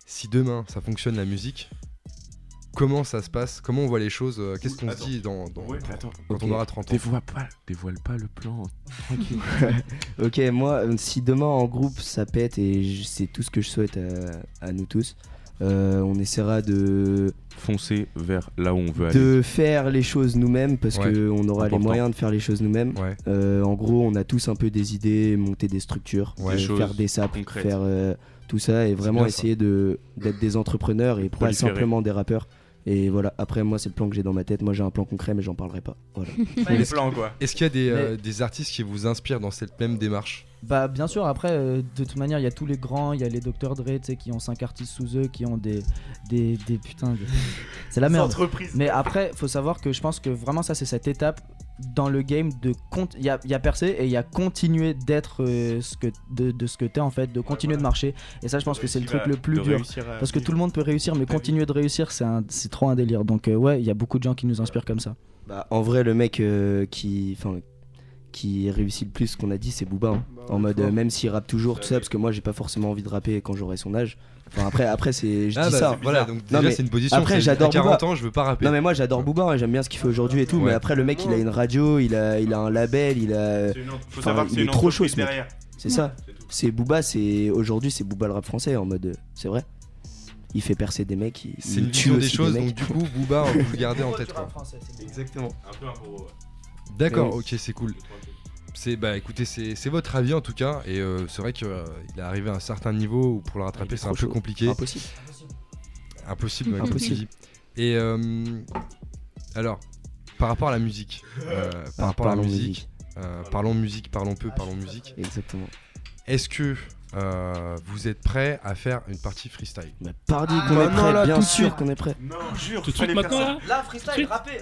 si demain ça fonctionne la musique, comment ça se passe Comment on voit les choses euh, Qu'est-ce qu'on se dit dans, dans- Ouais, attends, quand on aura 30 ans dévoile pas, dévoile pas le plan. Ok, moi, euh, si demain en groupe ça pète, et je- c'est tout ce que je souhaite à, à nous tous, euh, on essaiera de, Foncer vers là où on veut aller. de faire les choses nous-mêmes parce Ouais, qu'on aura les moyens de faire les choses nous-mêmes. Ouais. Euh, en gros, on a tous un peu des idées, monter des structures, Ouais. euh, Des choses faire des saps, concrètes. faire euh, tout ça et vraiment essayer de d'être des entrepreneurs et pas simplement des rappeurs. Et voilà, après moi c'est le plan que j'ai dans ma tête, moi j'ai un plan concret mais j'en parlerai pas. Voilà. les plans quoi. Est-ce qu'il y a des, Mais- euh, des artistes qui vous inspirent dans cette même démarche? Bah bien sûr, après, euh, de toute manière, il y a tous les grands, il y a les Dr Dre, tu sais, qui ont 5 artistes sous eux, qui ont des... des, des putains de... C'est la merde. Entreprise. Mais après, faut savoir que je pense que vraiment ça, c'est cette étape dans le game de... cont- Il y a, il y a percé et il y a continuer d'être euh, ce que, de, de ce que t'es en fait, de continuer de marcher. Et ça, je pense que c'est le truc le plus dur. Parce que tout le monde peut réussir, mais continuer de réussir, c'est un- c'est trop un délire. Donc euh, ouais, il y a beaucoup de gens qui nous inspirent comme ça. Bah, en vrai, le mec euh, qui, enfin, qui réussit le plus, ce qu'on a dit, c'est Booba. hein. Bah, en mode, euh, même s'il rappe toujours, tout ça, parce que moi, j'ai pas forcément envie de rapper quand j'aurai son âge. Enfin, après, après c'est, je Ah dis bah, ça. Voilà, donc déjà mais c'est une position. après, j'adore À 40 Booba. ans, je veux pas rapper. Non mais moi j'adore Booba, hein, j'aime bien ce qu'il fait aujourd'hui et tout, Ouais. mais après le mec il a une radio, il a, il a un label, il a... Faut Enfin, savoir que il c'est est une trop chaud, ce mec. C'est ça. C'est Booba, c'est aujourd'hui c'est Booba le rap français en mode, c'est vrai. Il fait percer des mecs, il, C'est une tue vision des choses, donc du coup, Booba, on peut le garder en tête. quoi. Exactement. Un peu un ouais. D'accord, ok, c'est cool. C'est bah écoutez, c'est c'est votre avis en tout cas, et euh, c'est vrai qu'il est arrivé à un certain niveau où pour le rattraper Il est c'est un peu chaud. compliqué, Impossible. impossible, ouais. Et euh, alors, par rapport à la musique, euh, par Ah, rapport à la parlons musique, Euh, parlons musique, parlons peu, parlons musique. Exactement. Est-ce que euh, vous êtes prêts à faire une partie freestyle? Bah, pardi Ah, qu'on est non, prêt, là, bien sûr qu'on est prêt. Non, jure, Tout de suite maintenant là? Là, freestyle, rappé.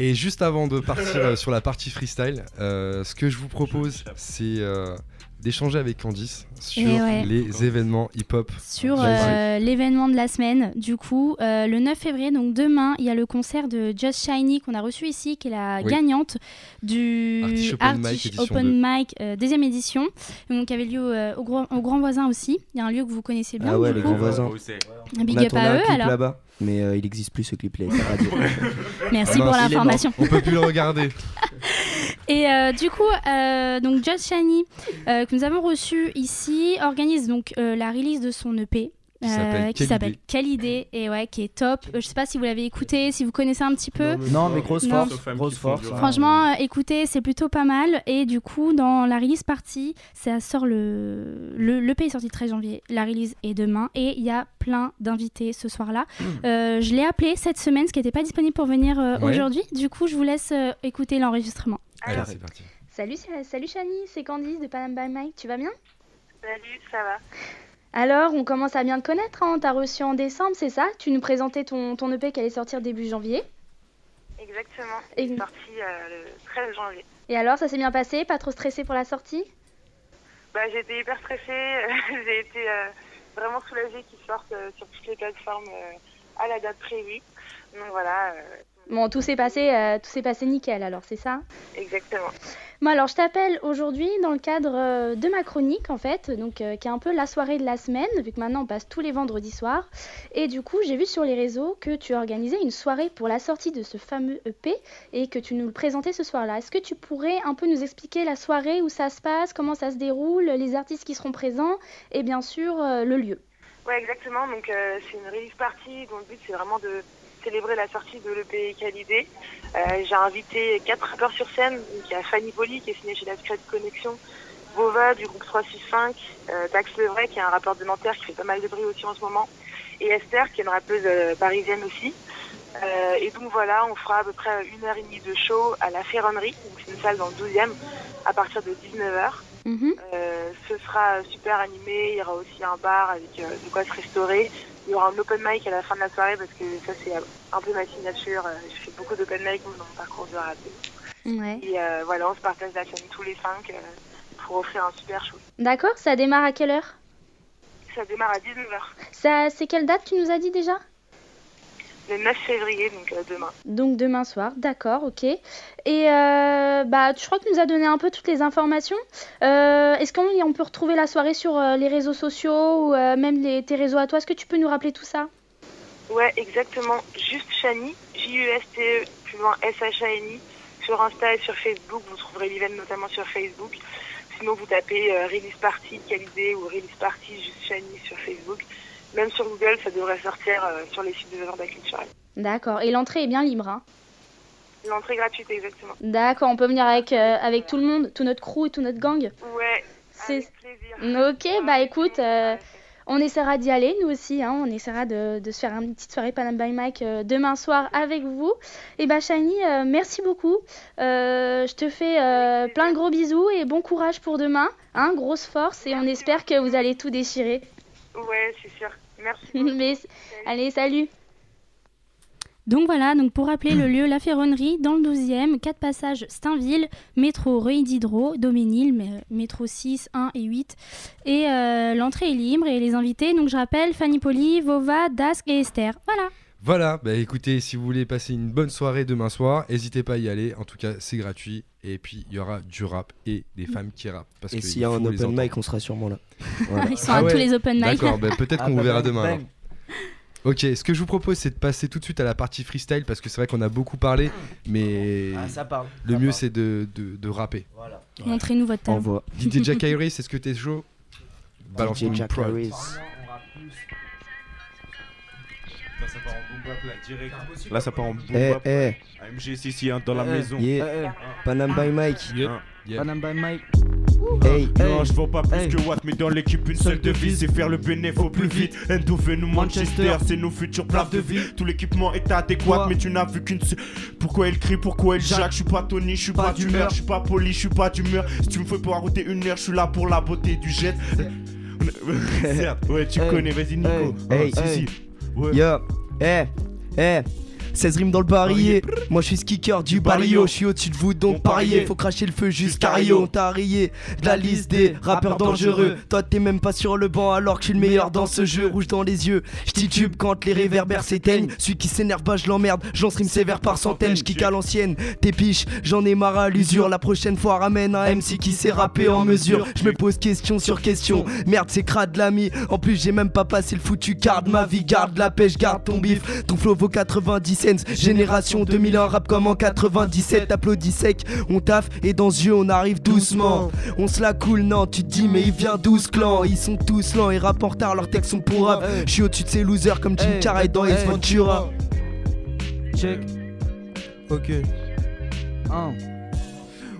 Et juste avant de partir euh, sur la partie freestyle, euh, ce que je vous propose, c'est euh, d'échanger avec Candice sur Et ouais. les événements hip-hop. Sur euh, l'événement de la semaine, du coup, euh, le 9 février, donc demain, il y a le concert de Just Shiny qu'on a reçu ici, qui est la Oui. gagnante du Artiche Open Mic, Artiche édition Open 2. Mic, euh, deuxième édition, donc qui avait lieu euh, au, Grand, au Grand Voisin aussi. Il y a un lieu que vous connaissez bien. Ah ouais, du les coup. grands voisins. Un big up à un eux clip alors. là-bas, mais euh, il existe plus ce clip là. il est à radio. Merci Ah pour l'information. On peut plus le regarder. Et euh, du coup, euh, donc Shiny, euh, que nous avons reçu ici, organise donc euh, la release de son EP. Qui s'appelle. Quelle idée et ouais qui est top. Euh, je sais pas si vous l'avez écouté, si vous connaissez un petit peu. Non, mais grosse Non. force. Grosse force. hein. Franchement, euh, écoutez, c'est plutôt pas mal. Et du coup, dans la release party, ça sort le. Le, le est sorti le 13 janvier. La release est demain. Et il y a plein d'invités ce soir-là. Euh, je l'ai appelé cette semaine, ce qui n'était pas disponible pour venir euh, Ouais. aujourd'hui. Du coup, je vous laisse euh, écouter l'enregistrement. Allez, c'est parti. Salut, salut Chani, c'est Candice de Panam by Mike. Tu vas bien? Salut, ça va Alors, on commence à bien te connaître. Hein. T'as reçu en décembre, c'est ça? Tu nous présentais ton, ton EP qui allait sortir début janvier. Exactement. Et- C'est sorti euh, le 13 janvier. Et alors, ça s'est bien passé? Pas trop stressé pour la sortie? Bah, j'ai été hyper stressée. j'ai été euh, vraiment soulagée qu'ils sortent euh, sur toutes les plateformes à la date prévue. Donc voilà, Bon, tout s'est passé, euh, tout s'est passé nickel alors, c'est ça? Exactement. Bon, alors je t'appelle aujourd'hui dans le cadre euh, de ma chronique en fait, donc euh, qui est un peu la soirée de la semaine, vu que maintenant on passe tous les vendredis soirs. Et du coup, j'ai vu sur les réseaux que tu organisais une soirée pour la sortie de ce fameux EP et que tu nous le présentais ce soir-là. Est-ce que tu pourrais un peu nous expliquer la soirée, où ça se passe, comment ça se déroule, les artistes qui seront présents et bien sûr le lieu? Ouais, exactement. Donc, c'est une release party dont le but, c'est vraiment de célébrer la sortie de l'EP Qualité. Euh, j'ai invité quatre rappeurs sur scène. Donc, il y a Fanny Poli, qui est signée chez la Secret Connection, Vova, du groupe 365, euh, Dax Levray, qui est un rappeur de Nanterre qui fait pas mal de bruit aussi en ce moment, et Esther, qui est une rappeuse euh, parisienne aussi. Euh, et donc voilà, on fera à peu près une heure et demie de show à la Ferronnerie, donc c'est une salle dans le 12e, à partir de 19h. Euh, ce sera super animé, il y aura aussi un bar avec euh, de quoi se restaurer. Il y aura un open mic à la fin de la soirée parce que ça c'est un peu ma signature. Euh, Je fais beaucoup d'open mic dans mon parcours de rap. Ouais. Et euh, voilà, on se partage la scène tous les cinq pour offrir un super show. D'accord, ça démarre à quelle heure? Ça démarre à 19h, Ça, C'est quelle date tu nous as dit déjà? Le 9 février, donc euh, demain. Donc demain soir, d'accord, ok. Et euh, bah, je crois que tu nous as donné un peu toutes les informations? Euh, Est-ce qu'on on peut retrouver la soirée sur euh, les réseaux sociaux ou même les, tes réseaux à toi? Est-ce que tu peux nous rappeler tout ça? Ouais, exactement. Juste Shani, J-U-S-T-E, plus loin S-H-A-N-I. Sur Insta et sur Facebook, vous trouverez l'event notamment sur Facebook. Sinon, vous tapez Release Party Qualité ou Release Party juste Shani sur Facebook. Même sur Google, ça devrait sortir euh, sur les sites de l'agenda culturel. D'accord, et l'entrée est bien libre. Hein? L'entrée gratuite, exactement. D'accord, on peut venir avec, euh, avec tout le monde, tout notre crew et tout notre gang? Ouais, C'est... Ok, bah écoute, euh, on essaiera d'y aller, nous aussi, hein, on essaiera de, de se faire une petite soirée Panam by Mike euh, demain soir avec vous. Et bah Shani, merci beaucoup. Je te fais plein de gros bisous et bon courage pour demain. Hein, grosse force et on espère que vous allez tout déchirer. Ouais, c'est sûr. Merci. Mais, allez, salut donc voilà, donc pour rappeler le lieu La Ferronnerie, dans le 12e, 4 passages Stainville, métro Reuil Diderot, Doménil, mé- métro 6, 1 et 8. Et euh, l'entrée est libre et les invités, donc je rappelle, Fanny Poli, Vova, Dask et Esther. Voilà. Voilà, bah écoutez, si vous voulez passer une bonne soirée demain soir, n'hésitez pas à y aller. En tout cas, c'est gratuit. Et puis, il y aura du rap et des femmes qui rappent. Parce Et s'il y a un open mic, on sera sûrement là. Ils sont à tous les open mic. D'accord, bah peut-être Ah, qu'on vous bah, verra bang, demain. alors. Ok, ce que je vous propose, c'est de passer tout de suite à la partie freestyle parce que c'est vrai qu'on a beaucoup parlé, mais Ah, ça parle, le ça mieux c'est de, de, de rapper. Voilà. Montrez-nous votre talent. Envoie. DJ Jack Iris, est-ce que t'es chaud? Balance DJ Jack. Harris. Ça part en boom bap là, direct. Là, ça part en boom Eh, eh. AMG, si, si, hein, dans la Eh, maison. Yeah. Un, Panam by Mike. Yeah. Panam by Mike. Hey, Non, je vois pas plus que Watt, mais dans l'équipe, une seule devise c'est faire le bénéfice au plus vite. Endové, nous Manchester, c'est nos futurs places de vie. Tout l'équipement est adéquat, mais tu n'as vu qu'une seule. Pourquoi il crie, pourquoi il jacque? Je suis pas Tony, je suis pas d'humeur, je suis pas poli, je suis pas d'humeur. Si tu me fais pour arrêter une heure, je suis là pour la beauté du jet. Certes, ouais, tu connais, vas-y, Nico. Hey, Ah, hey, si, si. Ouais. Yo, eh, eh. 16 rimes dans le barillet. Moi je suis skicker du barrio. Je suis au-dessus de vous donc pariez. Faut cracher le feu jusqu'à Rio. On t'a rayé de la liste des rappeurs dangereux. Toi t'es même pas sur le banc alors que je suis le meilleur dans ce jeu. Rouge dans les yeux. Je titube quand les réverbères s'éteignent. Celui qui s'énerve, bah je l'emmerde. J'en stream sévère par centaines. Je kick à l'ancienne. T'es piche, j'en ai marre à l'usure. La prochaine fois ramène un MC qui sait rapper en mesure. Je me pose question sur question. Merde, c'est crade l'ami. En plus, j'ai même pas passé le foutu card. Ma vie garde la pêche, garde ton bif. Ton flow vaut 90 Génération 2001, rap comme en 97. Applaudis sec, on taffe et dans jeu, on arrive doucement. On se la coule, non, tu te dis, mais il vient 12 clans. Ils sont tous lents et rap en retard, leurs textes sont pour rap. Je suis au-dessus de ces losers comme Jim Carrey dans Ace Ventura. Check. Ok.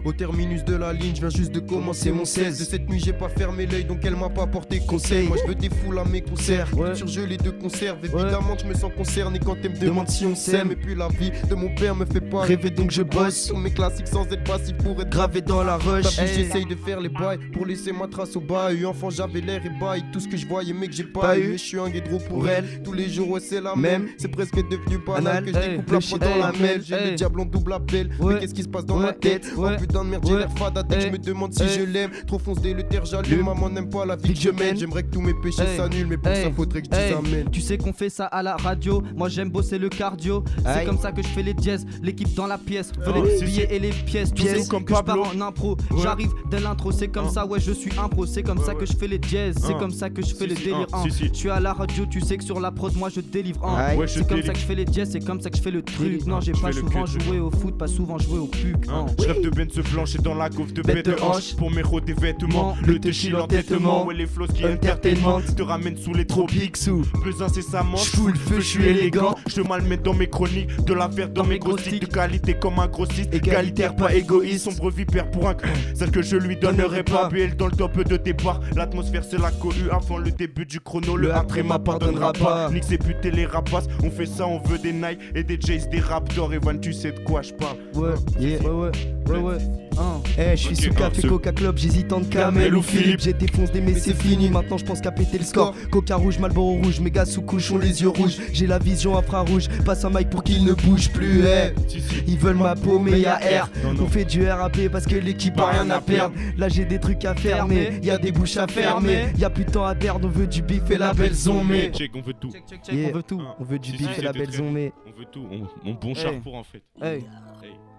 Au terminus de la ligne, je viens juste de commencer mon 16. De cette nuit, j'ai pas fermé l'œil, donc elle m'a pas porté conseil. Moi, je veux des foules à mes concerts. Surgelé de conserve, évidemment, je me sens concerné quand elle me demande si on s'aime. Et puis la vie de mon père me fait pas Rêver, donc je bosse. Sur mes classiques sans être passif pour être Gravé dans la rush. Hey. J'essaye de faire les bails pour laisser ma trace au bail. Enfant, j'avais l'air et bail. Tout ce que je voyais, mais que j'ai pas, Pas eu. Je suis un guédro pour Pour elle. elle. Tous les jours, ouais, c'est la Même. même. C'est presque devenu banal que je Hey. découpe la prod dans la mêle. J'ai Hey. le diable en double appel. Mais Ouais. qu'est-ce qui se passe dans Ouais. ma tête? Ouais. Oh putain de merde, j'ai l'air fada dès que je me demande si je l'aime. Trop fonce dès le terre, j'allume. Maman n'aime pas la vie que je mène. J'aimerais que tous mes péchés s'annulent, mais pour ça, faudrait que je dise amen. Tu sais qu'on fait ça à la radio, moi j'aime bosser le cardio. C'est comme ça que je fais les dièses, l'équipe dans la pièce. Veux Oh, les si, billets et les pièces, tu sais comme que je pars en impro. J'arrive dès l'intro, c'est comme Hein. ça, ouais je suis impro. C'est comme ça que je fais les dièses, c'est Hein. comme ça que je fais Si, le si, délire. Si, si. Je suis à la radio, tu sais que sur la prod, moi je délivre. hein. C'est comme ça que je fais les dièses, c'est comme ça que je fais le truc. Non, j'ai pas souvent joué au foot, pas souvent joué au puc. Je rêve de Ben se plancher dans la couve de Bête hanche. Pour mes des vêtements Le téchil l'entêtement Ouais les flows qui entertainment. Te ramène sous les tropiques sous. Plus incessamment J'fous le feu, je suis élégant. Je malmets dans mes chroniques De la verre dans, mes grossiques De qualité comme un grossiste Égalitaire pas égoïste. Sombre vipère pour un cran Celle que je lui donnerai pas. BL dans le top de bars. L'atmosphère c'est la cohue. Avant le début du chrono Le après m'appartiendra pas. ses putes et les rapaces. On fait ça on veut des Nike Et des Jays des Raptors. Evan tu sais de quoi je parle. Ouais, ouais, ouais, ouais, ouais. Eh, je suis sous café. Coca Club, j'hésite entre Camel ou Philippe. J'ai défoncé mais c'est fini. Maintenant, je pense qu'à péter le score. Coca rouge, Malboro rouge, méga sous couche, ont les yeux rouges. J'ai la vision infrarouge. Passe un mic pour qu'il ne bouge plus. Eh, Si, si. ils veulent ma peau, mais y'a R. On fait du RAP parce que l'équipe a rien à perdre. Là, j'ai des trucs à faire, mais y a des bouches à fermer. Y a plus de temps à perdre, on veut du bif et la belle zombie. Check on veut tout Check, check, check, Yeah. on veut tout. On veut du Si, bif si, et la belle zombie. On veut tout, on, on bon charrefour en fait. Hey,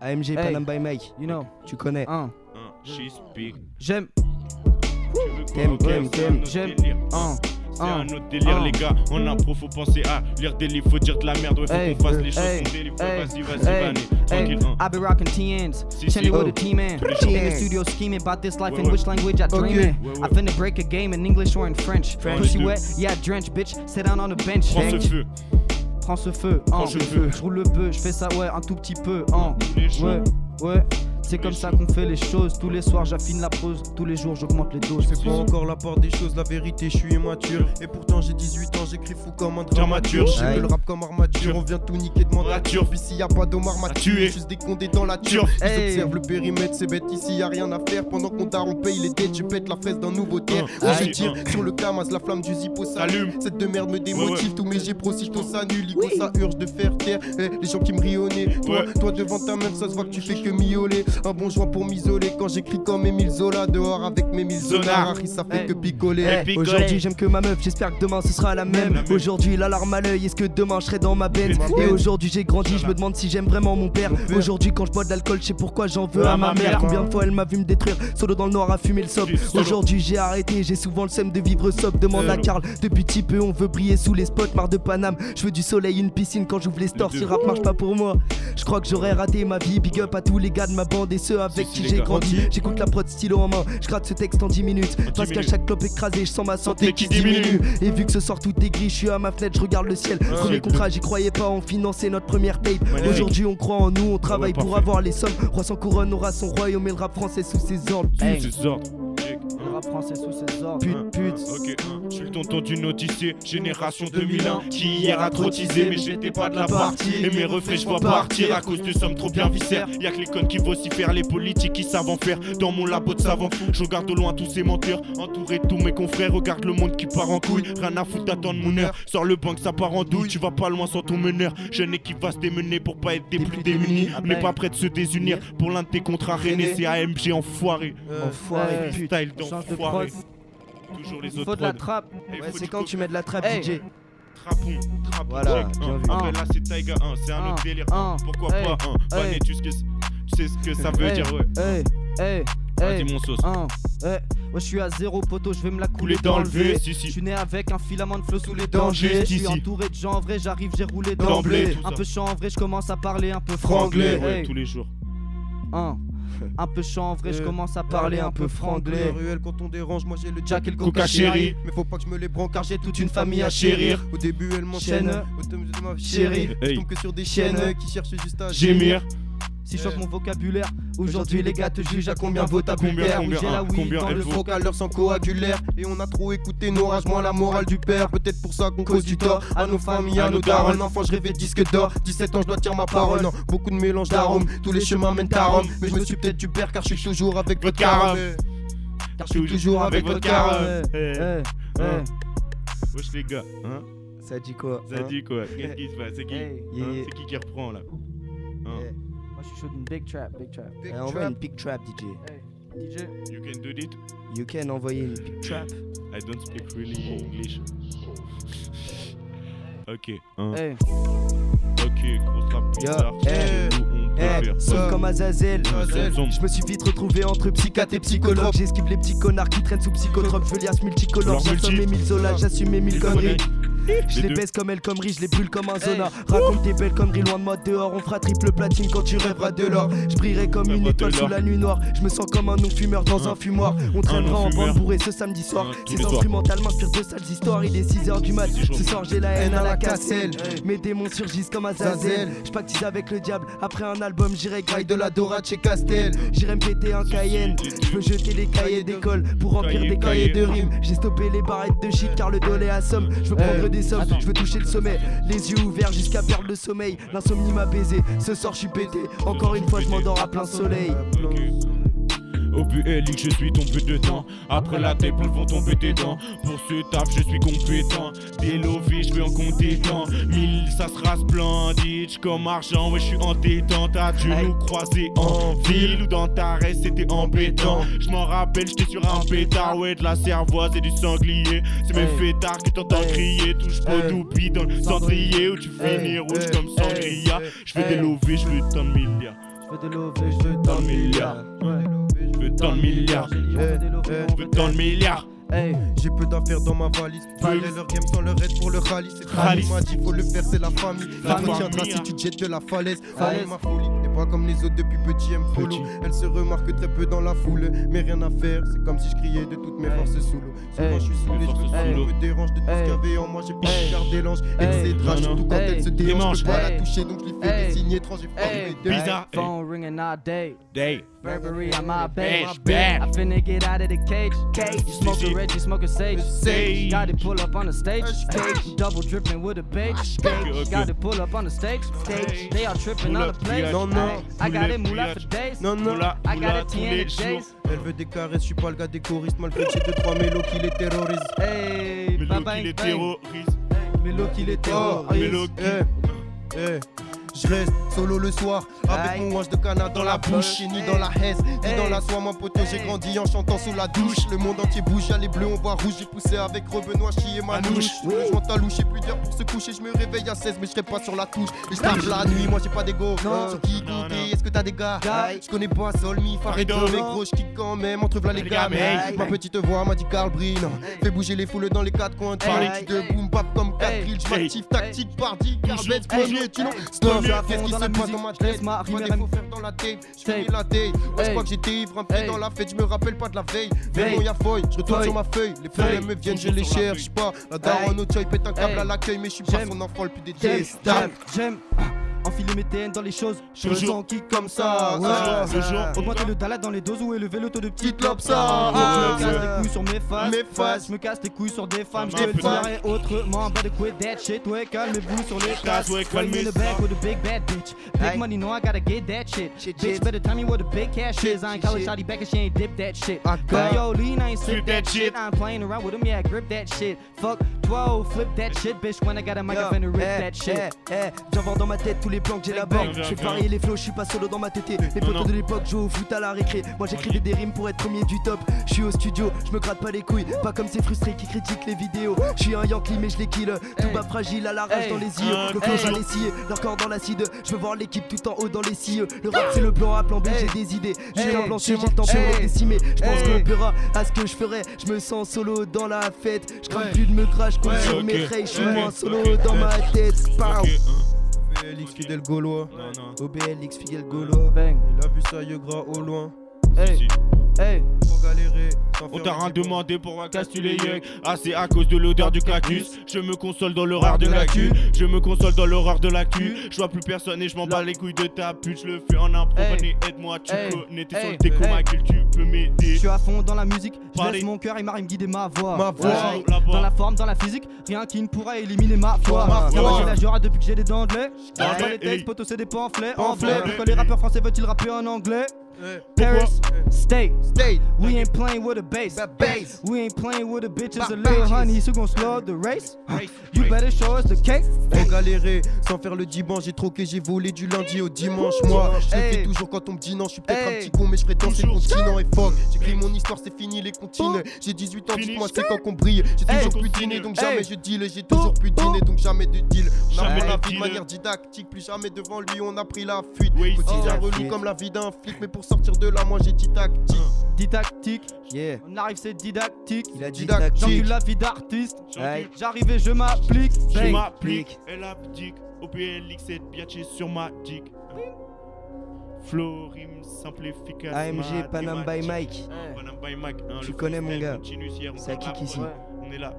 AMG, Hey. Panam by Mike. you know, Tu connais. Un, she's big. J'aime, T'aimes, t'aimes, t'aimes. j'aime, Un. C'est un, autre délire, un. les gars. En impro, faut penser à lire des livres, faut dire de la merde. Ouais, faut Hey, qu'on fasse les choses, hey, on délivre. hey, Vas-y, vas-y, hey. Tranquille, hein. I be rocking TNs, Si, chilling si. with Oh. a T-man. In the studio scheming about this life Ouais, in ouais. which language I dream Ok. in. I finna break a game in English or in French. French. Pussy wet, yeah, drench, bitch. Sit down on the bench. Prends ce Bench. feu. Prends ce feu, hein. ce feu. Je roule le bœuf, je fais ça, ouais, un tout petit peu, hein. Ouais, ouais. C'est comme ça qu'on fait les choses. Tous les soirs, j'affine la pause. Tous les jours, j'augmente les doses. Je fais pas encore la part des choses, la vérité, je suis immature. Et pourtant j'ai 18 ans, j'écris fou comme un dramaturge. J'ai le rap comme armature, on vient tout niquer de mandature. Rature. Puis s'il y a pas d'Omar m'a À tué, tuer. juste des condés dans la Turf. turf. Observent le périmètre, c'est bête ici, y a rien à faire. Pendant qu'on t'a on paye les dettes, je pète la fraise d'un nouveau terre. Oh, je tire sur le camas, la flamme du zippo S'allume. Cette de merde me démotive, tous mes pro si s'annule. Ça urge de faire taire. Eh, les gens qui me nez. Toi, toi devant ta meuf, ça se voit que tu fais que miauler. Un bon joint pour m'isoler quand j'écris comme Emile Zola dehors avec mes mille Zonard. zonards. Ça fait Hey. que picoler. Aujourd'hui j'aime que ma meuf, j'espère que demain ce sera la même. La même. Aujourd'hui l'alarme à l'œil, est-ce que demain je serai dans ma Ma Et aujourd'hui j'ai grandi, je me demande si j'aime vraiment mon père. Aujourd'hui quand je bois de l'alcool, je sais pourquoi j'en veux À ma mère. Combien de fois elle m'a vu me détruire, solo dans le noir à fumer le sob. Aujourd'hui j'ai arrêté, j'ai souvent le seum de vivre sob. Demande à. Karl, depuis petit peu on veut briller sous les spots, marre de Paname. Je veux du soleil, une piscine quand j'ouvre les stores. Si rap marche pas pour moi, je crois que j'aurais raté ma vie. Big up à tous les gars de ma bande et ceux avec qui j'ai grandi. J'écoute la prod stylo en main, je gratte ce texte en 10 minutes. Parce qu'à chaque clope écrasée, je sens ma santé qui diminue. Et vu que ce soir tout est gris, je suis à ma fenêtre, je regarde le ciel. Premier c'est contrat, j'y croyais pas, on finançait notre première tape. Aujourd'hui, on croit en nous, on travaille ouais, pour avoir les sommes. Roi sans couronne aura son royaume et le rap français sous ses ordres. Ordres. Le rap français sous ses ordres. Pute, pute. Ok, je suis le tonton d'une odyssée, génération 2001, qui hier a trop teasé, mais j'étais pas de la partie. Et mes refrains, je vois partir à cause de sommes trop bien viscères. Y'a que les connes qui vocifèrent, les politiques qui savent en faire. Dans mon labo de savant fou, je regarde au loin tous ces menteurs, entouré de tous mes confrères. Regarde le monde qui part en couille, rien à foutre d'attendre mon heure. Sors le banc, ça part en douille, tu vas pas loin sans ton meneur. Jeune équipe va se démener pour pas être des plus démunis. On n'est pas prêt de se désunir pour l'un de tes contrats rennais, c'est AMG enfoiré. Enfoiré, Euh, De d'enfoiré. Toujours les Il autres faut de la trappe. Ouais, c'est quand tu mets de la trappe. DJ. Trapon, trapon. Voilà, hein. Après là c'est Taiga 1, c'est un Un, autre délire. un, Pourquoi hey, pas hein. Hey. tu sais ce que tu sais ce que ça veut Hey, dire ouais. Hey, hey, mon sauce. Un, hey. Moi je suis à zéro poteau, je vais me la couler dans dans le V, si, si. Je suis né avec un filament de flot sous les Danger, dangers. Je suis si. entouré de gens en vrai, j'arrive, j'ai roulé D'emblée, Un peu chanvré, je commence à parler un peu Franglais, franglais. ouais, Hey. tous les jours. Un, un peu chanvré, je Euh, commence à parler un peu franglais. ruelle quand on dérange, moi j'ai le Jack et le Coca chéri. Mais faut pas que je me les branque car j'ai toute une famille à chérir. Au début elle m'enchaîne, Chaîne. au terme de ma Chérie. Je tombe que sur des chiennes qui cherchent juste à Gémir. Si je choque mon vocabulaire, aujourd'hui les gars te jugent à combien vaut ta Combien, combien, J'ai la combien dans le qu'à l'heure sans coagulaire. Et on a trop écouté nos rages, moins la morale du père. Peut-être pour ça qu'on cause du tort. À nos familles, à nos darons. Enfant je rêvais disque d'or. 17 ans je dois tirer ma parole. Non, beaucoup de mélange d'arômes. Tous les chemins mènent à Rome. Mais je me suis peut-être du père car je suis toujours avec votre carotte. Car je suis toujours avec votre carotte. hein. Wesh les gars, hein. Ça dit quoi Ça hein. dit quoi? Qu'est-ce qui se passe? C'est qui? Hein? C'est qui qui reprend là? Moi je suis chaud d'une big trap, big trap. Big eh, Envoie trap. une big trap, DJ. Hey, DJ. You can do it You can envoyer une big trap. I don't speak really English. Ok, hein. Hey. Ok, grosse rap bizarre. comme Azazel. Je me suis vite retrouvé entre psychiatre et psychologue. J'esquive les petits connards qui traînent sous psychotrope. Je veux liasse multicolore. J'assomme mes mille solas, j'assume mes mille conneries. Je Les baisse comme elle connerie, je les brûle comme un zona. Raconte des belles conneries loin de moi dehors. On fera triple platine quand tu rêveras de l'or. Je brillerai comme une étoile sous la nuit noire. Je me sens comme un non-fumeur dans un fumoir. On traînera en bande bourrée ce samedi soir. Ces instrumentales m'inspirent de sales histoires. Il est 6h du mat. Ce soir j'ai la haine à la casselle. Mes démons surgissent comme Azazel. Zazel. Je pactise avec le diable. Après un album, j'irai graille de la Dora chez Castel J'irai me péter un Cayenne. Je veux jeter les cahiers d'école pour remplir des cahiers de rimes. J'ai stoppé les barrettes de shit car le dollar est à somme. Je veux prendre des sommes, je veux toucher le sommet. Les yeux ouverts jusqu'à perdre le sommeil. L'insomnie m'a baisé. Ce soir, je suis pété. Encore une fois, je m'endors à plein soleil. Au BLX, je suis tombé dedans. Après la tape, ils vont tomber des dents. Pour ce taf, je suis compétent. Délové, je vais en compter tant. Mille, ça sera splendide. Comme argent, ouais, je suis entêtant. T'as dû nous croiser en ville ou dans ta reste, c'était embêtant. Je m'en rappelle, j'étais sur un pétard. Ouais, de la cervoise et du sanglier. C'est mes fêtards qui t'entendent crier. Touche pas d'oubli dans le cendrier où tu finis rouge comme sangria. Je veux Hey. délover, je veux tant de milliards. Je veux de l'eau, je veux Tant de milliards. Milliard. Je veux tant Eh, on Je veux tant de milliards. Hey. J'ai peu d'affaires dans ma valise. Fallait leur game sans leur aide pour le rallye. C'est m'a dit faut le faire, c'est la famille. La famille, si tu te jettes de la falaise. Ma folie. Pas comme les autres depuis petit, elle me follow. Elle se remarque très peu dans la foule. Mais rien à faire, c'est comme si je criais de toutes mes forces sous l'eau. Souvent je suis saoulé, je me dérange de tout ce qu'il y avait en moi. J'ai pas regardé l'ange, etc. Surtout quand elle se dérange, Démange. je peux pas la toucher donc je lui fais des signes étranges. Bizarre. Phone ringing all day. Day. Burberry on my bed. I finna get out of the cage. Cage. You smoke a red, you smoke a sage. Sage. Got it pull up on the stage. Stage. Double dripping with a okay. Got it pull up on the stage. Stage. They all tripping on the place. Non, non. I got it for days. Non, non. Moula, I got it days. Elle veut des caresses, je suis pas le gars des choristes. Malgré j'ai deux trois mélos qui les terrorisent. Hey, Mélo qui les terrorise. Mélo qui les Oh, terrorise. Mélo qui. Je reste solo le soir avec mon hanche de canard dans la bouche, ni dans la hesse, ni dans la soie. Mon poteau, j'ai grandi en chantant sous la douche. Le monde entier bouge, les bleus, on voit rouge. J'ai poussé avec Rebenois, chi et Manouche. Je monte à louche, j'ai plus d'heure pour se coucher. Je me réveille à 16, mais je serai pas sur la touche. Et je tape la nuit, moi j'ai pas d'ego. Non. Sur qui Non, compter? non. Est-ce que t'as des gars? Je connais pas Sol, Mi, Farido, mais gros, je kick quand même. Entre v'là les gars, ma petite voix m'a dit Carl Breen. Fais bouger les foules dans les quatre coins. Hey. De boom, pap comme 4 Hey. kills. Je tactique par 10. Carl Toujours, Betts, premier, tu. Qu'est-ce qui se passe dans ma tête rime des faux faire dans la tape. Je la day. Ouais, je crois que j'étais ivre, un pied dans la fête. Je me rappelle pas de la veille. Mais y'a feuille. Je retourne sur ma feuille. Les problèmes me viennent, je les cherche pas. La daronne au pète un câble à l'accueil, mais je suis pas son enfant le plus détestable. j'aime, j'aime. Enfiler mes TN dans les choses. Je sens qui comme ça. Ouais. toujours. Augmenter le dalade dans les doses ou élever le taux de petites lobes ça. Ah, Je me casse les couilles sur mes faces. Mes faces. Je me casse les couilles sur des femmes. Je Des te le autrement. But the quit that shit. Ouais, calmez-vous sur les tasses. ouais, in the back with a big bad bitch. Big money, know I gotta get that shit. Bitch, better tell me what the big cash is. I ain't call shawty back and she ain't dip that shit. Yo, lean, I ain't sip Flip that shit. shit. I ain't playing around with him, yeah, grip that shit. Fuck 12, flip that shit, bitch. When I got a mic, I'm finna rip eh, that shit. eh, eh, J'en dans ma tête tous les plans que j'élabore. Je fais varier les flows, je suis pas solo dans ma tête. Les potos de l'époque jouent au foot à la récré. Moi j'écrivais des rimes pour être premier du top. Je suis au studio, je me gratte pas les couilles. Pas comme ces frustrés qui critiquent les vidéos. Je suis un Yankee mais je les kill. Tout bas fragile à la rage dans les yeux. Le hey. j'allais scier, leur corps dans l'acide. Je veux voir l'équipe tout en haut dans les cieux. Le rap c'est le plan A, plan B, j'ai des idées. J'ai un plan C, j'ai le temps pour décimer. Je pense qu'on paiera à ce que je ferai. Je me sens solo dans la fête. Je crains plus de me crash comme Ouais. sur Ok. mes rails. Je suis moins solo dans ma tête. OBLX fidèle gaulois. OBLX fidèle gaulois. Bang. Il a vu ça, gras au loin. Hey. Hey. On t'a rien demandé pour un casse tu les yeux Ah c'est à cause de l'odeur du cactus Je me console dans l'horreur de la cul Je me console dans l'horreur de la cul Je vois plus personne et je m'en bats les couilles de ta pute Je le fais en impro Hey. Venez aide-moi tu Hey. connais T'es sur Hey. le déco Hey. ma gueule tu peux Je m'aider suis à fond dans la musique, je laisse mon cœur et ma rime guider ma voix. Ma voix. Dans la forme, dans la physique, rien qui ne pourra éliminer ma foi. Ma j'ai la jura depuis que j'ai des dents de lait. Les Hey. textes, potos c'est des pamphlets. En pourquoi les rappeurs français veulent-ils rapper en anglais? Paris, state, State. we ain't playing with a bass. bass. We ain't playing with a bitches, a little so gon' slow the race? You better show us the cake. Trop galéré, sans faire le dimanche, j'ai troqué, j'ai volé du lundi au dimanche. Moi, je fais toujours quand on me dit non, je suis peut-être un petit con, mais je ferai danser le continent et fuck. J'écris mon histoire, c'est fini les comptines. J'ai 18 ans, dites-moi c'est quand qu'on brille? J'ai toujours plus Continue. dîner, donc jamais je deal. Et j'ai toujours plus dîner, donc jamais de deal. On Jamais apprend la vie de manière didactique, plus jamais devant lui, on a pris la fuite. Oui, Quotidien relou comme la vie d'un flic, mais pour sortir de là, moi j'ai dit tactique. Didactique, Yeah. on arrive c'est didactique. Il a dit Didactique. J'encule la vie d'artiste. J'arrive et je m'applique. Je m'applique Elle abdique OPLX 7 biatché sur ma dick Flow, rime, simple, efficace AMG, Panam by. Mike. Ah, Panam by Mike hein, Tu connais, mon gars. C'est à là. kick ici. Ouais. On est là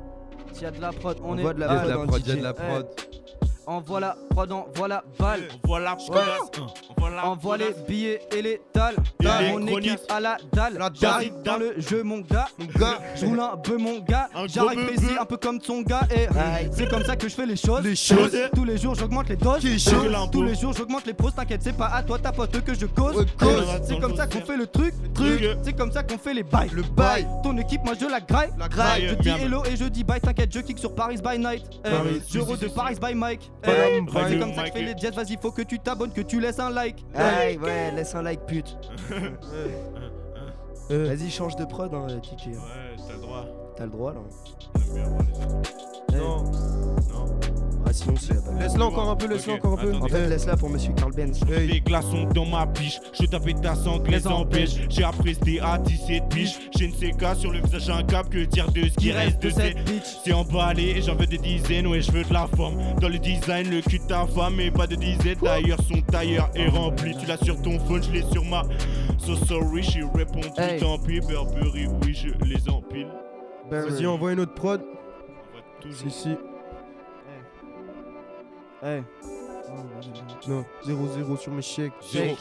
S'il y a de la prod, on, On est voit de la Il y a de la prod, il y a de la prod. Envoie la prod, envoie la balle. Voilà. Voilà Envoie les billets et les dalles. Mon équipe à la dalle. J'arrive dans le jeu, mon gars. Mon gars, Je roule un peu, mon gars. J'arrive précis, un peu comme son gars. Et c'est comme ça que je fais les choses. Tous les jours, j'augmente les doses. Tous les jours, j'augmente les pros. T'inquiète, c'est pas à toi, ta pote que je cause. C'est comme ça qu'on fait le truc. C'est comme ça qu'on fait les bails. Le bail. Ton équipe, moi je la graille. Je dis hello et je dis bye. T'inquiète, je kick sur Paris by night. Je de Paris by Mike. C'est comme ça que je fais les jets. Vas-y, faut que tu t'abonnes, que tu laisses un like. Aïe, ouais, laisse un like, pute. Euh, Vas-y, change de prod, hein, Tiki. Ouais, t'as le droit T'as le droit, là. Ah, sinon, c'est la balle. Laisse-la encore un peu, laisse-la encore un peu. En fait, laisse-la pour Monsieur Carl Benz. Des glaçons dans ma biche, je tapais ta anglaise en pêche. J'ai apprécié à 17 biches. J'ai une CK sur le visage, un cap, que dire de ce qui reste de cette bitch. C'est emballé et j'en veux des dizaines, ouais, je veux de la forme. Dans le design, le cul de ta femme, mais pas de dizaines. D'ailleurs, son tailleur est rempli. Tu l'as sur ton phone, je l'ai sur ma. So sorry, j'ai répondu, tant pis. Burberry, oui, je les empile. Vas-y, envoie une autre prod. Si, si. Hey. Non, 0-0 sur mes chèques. Zéro.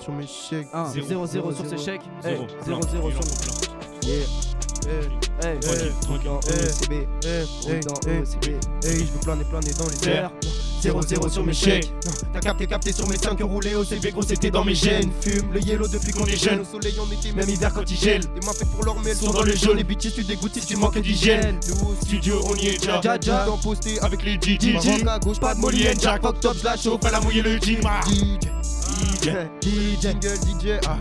Sur mes chèques. 1, Zéro. 0, 0 sur ses chèques. Zéro. 0, 0 sur mes Yeah. Eh, Hey. Dans Eh. OCB. eh, eh, Dans eh, OCB. Hey, je veux planer, planer dans les airs. 0, 0 sur mes chèques. T'as capté, capté sur mes 5 roulés au CB, gros, c'était dans mes gènes. Fume le yellow depuis qu'on est jeune. Au soleil, on était même hiver quand il gèle. Des mains faites pour mais elles sont dans le jaune. Les bitches, tu dégoûtes si tu manques d'hygiène. Nous Studio, on y est déjà. Ja, ja. Tout en posté Avec les DJ. Maroc à gauche, pas de Molly Jack. Fuck top, la chauffe, Fais la mouiller le jean. DJ. DJ. DJ. Jingle, DJ. Ah,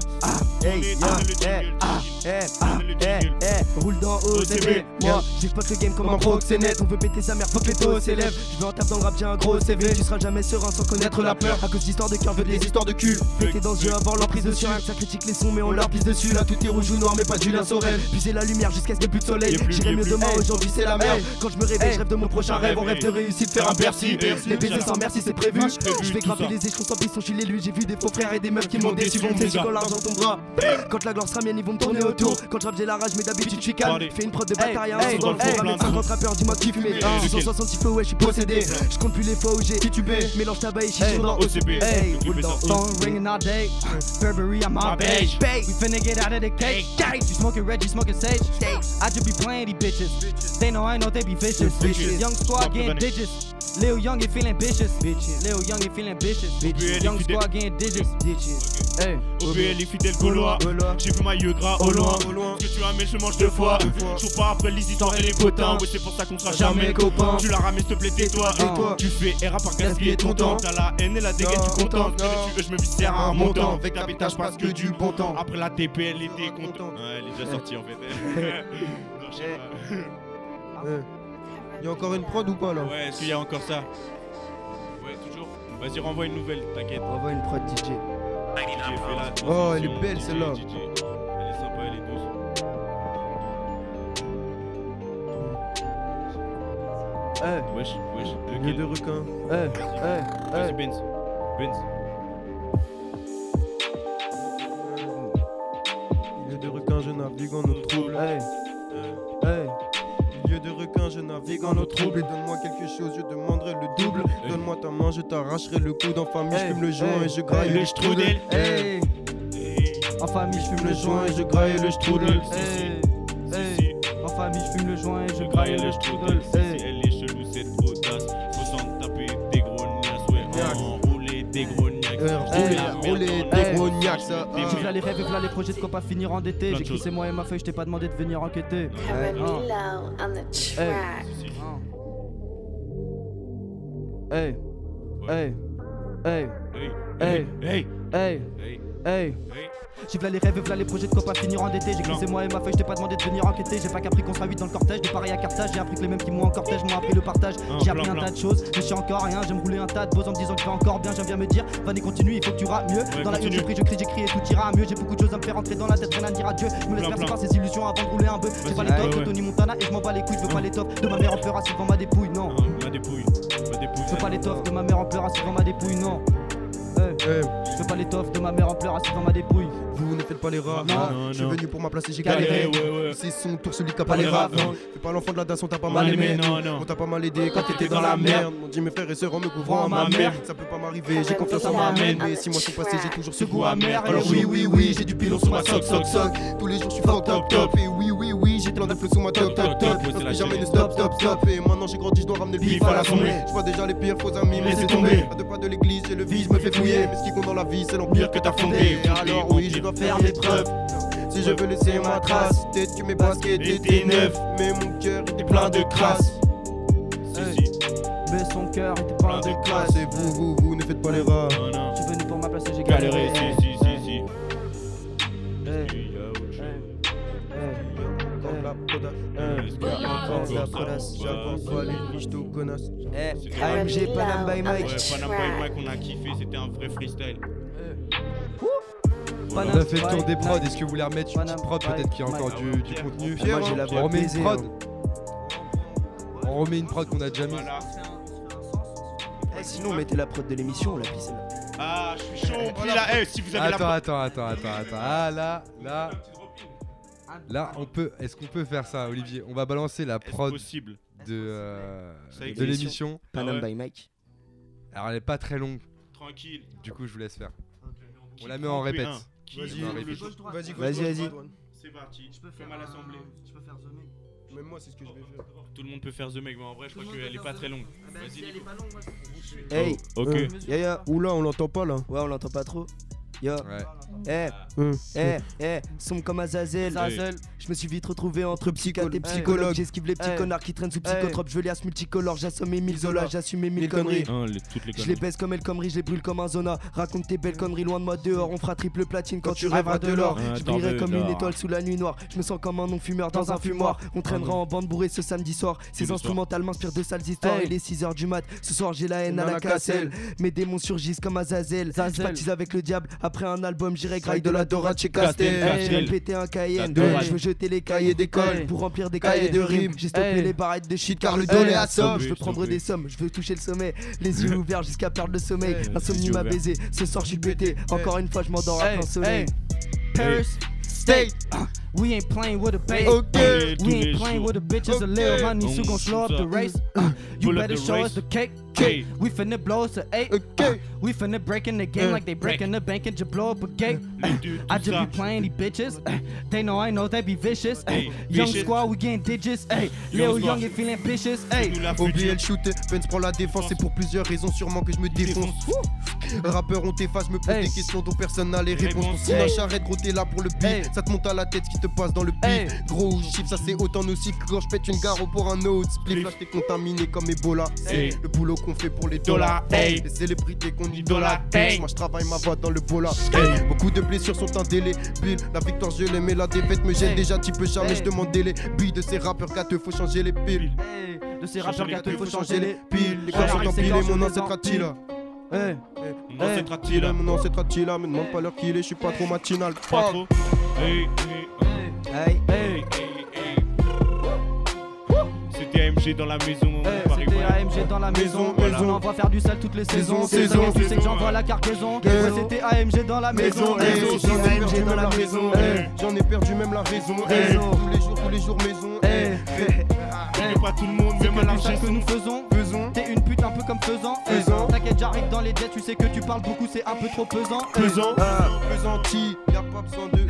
Hey, Hey, ah, le eh, jingle, ah, eh, On ah, eh, jingle. eh, roule dans OCB. OCB. Moi, j'exploite le game comme un pro, c'est net. On veut péter sa mère, faut que les taux s'élèvent. Je veux en tape dans le rap, j'ai un gros CV. Tu seras jamais serein sans connaître la peur. À cause d'histoires de cœur, veut des histoires de cul. Péter dans ce jeu avant leur prise dessus. Ça critique les sons, mais on leur pisse dessus. Là, tout est rouge ou noir, mais pas du Julien Sorel. Puiser la lumière jusqu'à ce qu'il n'y ait plus de soleil. J'irai mieux demain, Hey. aujourd'hui c'est la merde. Hey. Quand je me réveille, Hey. je rêve de mon prochain rêve. On rêve de réussir, de faire un Bercy. Les baisers sans merci, c'est prévu. Je vais grimper les échelons sans je suis l'élu. J'ai vu des faux frères et des meufs qui m'ont déçu. Vont me déçu quand l'argent tombera. Quand la gloire sera mienne, ils vont me tourner autour. Quand je j'ai la rage, mais d'habitude, je suis calme. Fais une prod de bataille, un dans le. 50 rappeurs, dis-moi qui. Hey. 166 flow, ouais, je suis possédé. Je compte plus les fois où j'ai titubé. Mélange tabac et chichon dans OCB. Hey. Phone ringing all day. Burberry, I'm My my beige. We finna get out of the cage. You smoking red, you smoking sage. I just be playing these bitches. They know I know they be vicious. Young squad getting digits. Lil Young get feeling vicious. Lil Young get feeling vicious. Young squad getting digits. Hey. OBL est fidèle gaulois. J'ai vu maillot gras au loin. Ce que tu ramènes, je mange deux fois. Je trouve pas après les histoires et les potins. Ouais, c'est pour ça qu'on sera jamais copains. Tu la ramènes, s'il te plaît, tais-toi. Tu fais RA par gaspiller ton temps. T'as la haine et la dégaine, tu veux, je me viscère à un montant. Avec la pétage, passe que du bon temps. Après la TP, elle était contente. Ouais, elle est déjà sortie en fait. Non, je sais pas. Euh, Y a encore une prod ou pas là? Ouais, est-ce qu'il y a encore ça? Vas-y, renvoie une nouvelle, t'inquiète. Envoie une prod DJ. La Oh, elle est belle, celle-là. DJ. Elle est sympa, elle est douce. Hey. Wesh, wesh. Lequel de requin. Hey. Hey. Vas-y, Hey. Benz. Benz. De requin, je navigue en eau trouble. Hey. Je navigue en eau trouble. Donne-moi quelque chose, je demanderai le double. Donne-moi ta main, je t'arracherai le coude. En famille, je fume le joint et je graille Le strudel. En famille, je fume le joint et je graille le strudel. En famille, je fume le joint et je graille le le strudel. Rouler, des là les rêves là les projets de quoi pas finir en d'été. Plein de J'ai c'est moi et ma feuille, je t'ai pas demandé de venir enquêter. Ah. Hey. Hey. Hey. Hey, Hey. hey, Hey. J'ai v'là les rêves v'là les projets de quoi pas finir en d'été. J'ai c'est moi et ma feuille, je t'ai pas demandé de venir enquêter. J'ai pas qu'appris qu'on sera 8 dans le cortège. De Paris à Carthage, j'ai appris que les mêmes qui m'ont en cortège m'ont appris le partage. Ah, J'ai appris un tas de choses, mais je sais encore rien. J'aime rouler un tas de beaux en me disant que je vais encore bien. J'aime bien me dire, vanne continue, il faut que tu rappes mieux. Ouais, dans la une, je prie, je crie, j'écris et tout ira mieux. J'ai beaucoup de choses à me faire entrer dans la tête, rien à dire adieu. Je me laisse plein. par ces illusions avant de rouler un bœuf. J'ai pas les tops de. Tony Montana et je m'en bats les couilles, je veux pas les tops de ma mère en pleurs ma dépouille, non. Ma dépouille, ma dépouille. Je veux pas l'étoffe de ma mère en pleurs ma dépouille, non. Hey. Je veux pas l'étoffe de ma mère en pleurs assis devant ma dépouille. Vous ne faites pas les rats. Non, Je suis venu pour ma place et j'ai Galéré. C'est son tour, celui qui a Pas les rats. Fais pas l'enfant de la danse, on t'a pas Mal aimé. On t'a pas mal aidé quand t'étais dans la merde. On dit mes frères et sœurs en me couvrant à ma mère. Ça peut pas m'arriver, j'ai confiance en ma mère. Mais si moi sont passés, j'ai toujours ce goût amer. Alors oui, oui, oui, j'ai du pilon sous ma sock, sock, sock. Tous les jours, je suis fort, top, top. Et oui, oui, oui, j'ai plein de flots sous ma top, top, top. La Jamais ne stop, stop, stop. Et maintenant, j'ai grandi, je dois ramener le bif à la sommée. Je vois déjà les pires faux amis, mais c'est tombé. À deux pas de l'église, j'ai le vice, me fait fouiller. Mais ce qui compte dans la vie, c'est l'empire que t'as fondé. Alors oui, je dois faire mes preuves. Si je veux laisser ma trace, peut-être que mes baskets étaient neufs, mais mon cœur était plein de crasse. Si, si. Mais son cœur était plein de classe. Et vous, vous, vous ne faites pas les J'avance pas les. Eh, AMG Panam by Ouais, Mike. Panam by Mike, on a kiffé, c'était un vrai freestyle. On Panam a fait le tour des prods. Est-ce que vous voulez remettre une petite prod Peut-être qu'il y a encore du, du contenu? Pierre, Moi, j'ai la voix On remet une prod. On remet une prod qu'on a déjà mise. Voilà. Eh, sinon, mettez la prod de l'émission, la pisse. Ah, je suis chaud. Eh, si vous avez Attends, la. attends, attends, attends, attends. Ah là, là, là, on peut. Est-ce qu'on peut faire ça, Olivier? On va balancer la prod possible? de, euh, de l'émission. Panam Ah by Mike. Alors elle est pas très longue. Tranquille. Du coup, je vous laisse faire. On la met en répète. P1? Qui Vas-y, vas-y, vas-y. C'est parti. Je peux faire à l'assemblée. Je peux faire The Make. Même moi, c'est ce que je vais faire. Tout le monde peut faire The Make, mais en vrai, je crois qu'elle est pas très longue. Vas-y, Nico. pas longue, moi, Hey, Ok. Euh, ya ya. Oula, on l'entend pas là. Ouais, on l'entend pas trop. Yo. Ouais. Eh, Hum. eh, eh, sombre comme Azazel. Azazel. Je me suis vite retrouvé entre psychiatre et Psychologue. J'esquive les petits Hey. connards qui traînent sous Hey. psychotrope. Je veux liasse multicolore. J'assomme mes mille zolas. J'assume mes mille conneries. conneries. Hein, les- les Je les baisse comme El Khomri, je les brûle comme un zona. Raconte tes belles conneries loin de moi dehors. On fera triple platine quand, tu rêveras de l'or. Je brillerai comme une étoile sous la nuit noire. Je me sens comme un non-fumeur dans un fumoir. On traînera en bande bourrée ce samedi soir. Ces le instrumentales m'inspirent de sales histoires. Il est 6h du mat. Ce soir j'ai la haine à la casselle. Mes démons surgissent comme Azazel. Je avec le diable. Après un album, j'irai graille de la Dora chez Castel. Vais me péter un Cayenne. Dora. Je veux jeter les cahiers d'école pour remplir des Cahiers de rimes. J'ai stoppé Hey. les barrettes de shit car le Hey. dollar est à somme. Je veux prendre des sommes. Je veux toucher le sommet. Les yeux ouverts jusqu'à perdre le sommeil. L'insomnie yeux m'a baisé. Ce soir, je suis pété. Encore une fois, je m'endors à plein soleil. Paris, state. We ain't playing with a bait. Okay. We ain't playing with a bitch. It's a little honey, so gon' slow up the race. Uh, you better show race. us the cake. Hey. We finna blow us to eight. Uh, we finna break in the game like they breaking the bank and just blow up a gate. I just be playing these bitches. Uh, they know I know they be vicious. Uh, Hey, young vicious. squad, we getting digits. Hey, squad. Young et feel ambitious. Hey, Oubliez le shoot, Benz prend la défense, c'est pour plusieurs raisons, sûrement que je me défonce. Rappeur, on t'efface, je me pose Hey. des questions dont personne n'a les réponses. Réponse. Sinon, Hey. charrette, gros, t'es là pour le beat. Hey. Ça te monte à la tête, ce qui te passe dans le beat. Hey. Gros ou chiffre, ça c'est autant nocif que quand je pète une gare pour un autre. Spliff, là, j't'ai contaminé comme Ebola. Hey. Le boulot qu'on fait pour les Dollars, hey. Les célébrités qu'on idolâtre. hey. Moi, je travaille ma voix dans le bola. Beaucoup de blessures sont indélébiles. La victoire, je l'aime, mais la défaite me gêne Hey. déjà. Tu peux jamais, Hey. je demande les billes de ces rappeurs gâteux, faut changer les piles. hey, de ces rappeurs gâteux, faut changer les piles. Les gars sont empilés, mon ancêtre Attila. Hey, Non, c'est Trati, là. Mon ancêtre me demande pas l'heure qu'il est, je suis pas trop matinal. Pas trop. Hey, hey, hey, hey. hey, hey. AMG dans la maison. Paris, C'était. AMG dans la maison, Maison, on envoie faire du sale toutes les saisons. Saison, tu sais que j'envoie la cargaison. Ouais, C'était AMG dans la maison. AMG perdu dans la maison. J'en ai perdu même la raison. Tous les jours, tous les jours, maison. pas tout le monde, C'est même à la du sale que nous faisons. T'es une pute un peu comme faisant. Faisant. T'inquiète, j'arrive dans les jets. Tu sais que tu parles beaucoup, c'est un peu trop pesant. Pesant. Ah, pesanti, y'a pas besoin de.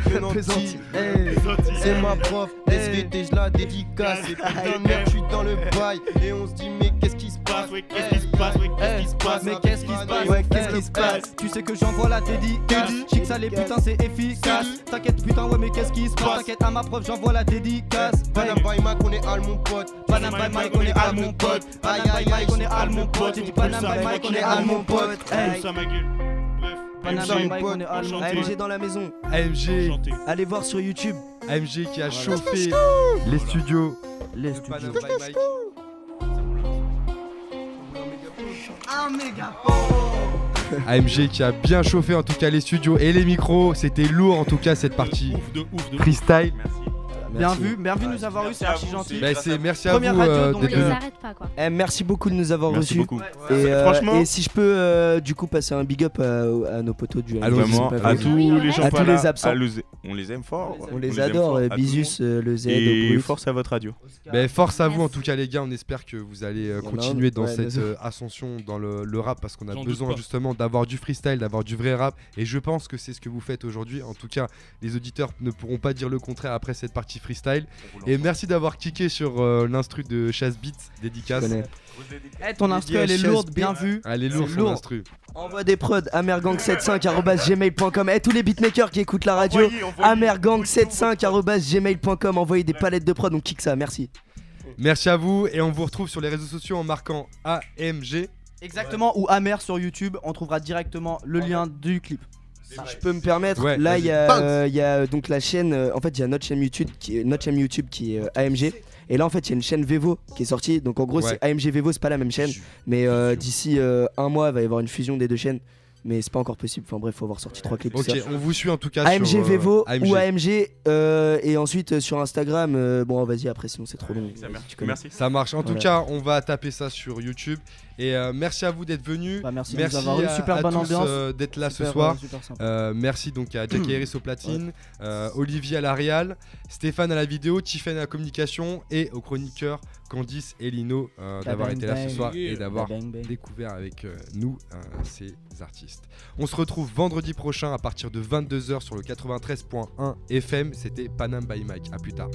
Hey. C'est ma prof. SVT, je la dédicace. Et putain de merde, je suis dans le bail. Et on se dit, mais qu'est-ce qui se passe? Ouais, qu'est-ce qui se passe? Ouais, qu'est-ce qui se passe? mais qu'est-ce qui se passe? Ouais, qu'est-ce Hey, qui se passe? Tu sais que j'envoie la dédicace Chic ça les putains c'est efficace T'inquiète putain ouais mais qu'est-ce qui se passe? T'inquiète à ma prof j'envoie la dédicace Panam by Mac, on est all mon pote. Panam by Mike on est all mon pote Panam by Mike on est all mon pote J'ai dit Panam by Mike on est all mon pote Hey. ça ma gueule. Bref. Panam ça, by mon Mike pote. on est all mon Enchanté. pote AMG dans la maison. AMG. Allez voir sur YouTube. AMG qui a chauffé les studios. Les studios. Un méga AMG qui a bien chauffé en tout cas les studios et les micros. C'était lourd en tout cas cette partie Ouf de Bien Merci. vu, bien vu de nous avoir eu, c'est archi gentil. Bah, c'est merci à Première vous radio, euh, donc, d'être On les venus. arrête pas quoi. Eh, merci beaucoup de nous avoir Merci reçus. beaucoup. Et, euh, Franchement- et si je peux euh, du coup passer un big up à, à nos potos du à tous Oui, les gens À tous les absents. on les aime fort. On les adore, euh, Bisus, euh, le Z, Et force à votre radio. Ben, force à vous en tout cas les gars, on espère que vous allez euh, continuer dans cette euh, ascension dans le, rap parce qu'on a besoin justement d'avoir du freestyle, d'avoir du vrai rap et je pense que c'est ce que vous faites aujourd'hui. En tout cas, les auditeurs ne pourront pas dire le contraire après cette partie freestyle. Et merci d'avoir kické sur euh, l'instru de Chasse Beats, dédicace. Eh, ton instru elle est lourde, bien vu. Elle est lourde son lourd. instru. Envoie des prods, amergang75.gmail.com. Eh, tous les beatmakers qui écoutent la radio, Envoyez, envoyez. amergang75.gmail.com. Envoyez des palettes de prod, on kick ça, merci. Merci à vous et on vous retrouve sur les réseaux sociaux en marquant AMG. Exactement, ou Amer sur YouTube, on trouvera directement le lien du clip. Je peux me permettre, Ouais, là il y, a, euh, y a donc la chaîne, euh, en fait il y a notre chaîne YouTube qui est, notre chaîne YouTube qui est euh, AMG. Et là en fait il y a une chaîne Vevo qui est sortie. Donc en gros Ouais. c'est AMG Vevo, c'est pas la même chaîne. Mais euh, d'ici euh, un mois il va y avoir une fusion des deux chaînes. Mais c'est pas encore possible. Enfin bref, faut avoir sorti trois clips. Ok, ça. on vous suit en tout cas AMG sur euh, Vevo AMG. ou AMG euh, et ensuite euh, sur Instagram euh, bon vas-y après sinon c'est trop long Ça. Merci. Ça marche. En tout cas, on va taper ça sur YouTube. Et euh, merci à vous d'être venus. Bah, merci, de Merci nous avoir eu, à, super à bonne tous, ambiance. euh, d'être là ce soir. merci donc à Jack Harris au platine, euh, Olivier à la réal, Stéphane à la vidéo, Tiffen à la communication et aux chroniqueurs Candice et Lino euh, Bah, d'avoir été là bang. ce soir et d'avoir Bah, découvert avec euh, nous euh, ces artistes. On se retrouve vendredi prochain à partir de 22h sur le 93.1 FM. C'était Panam by Mike. À plus tard.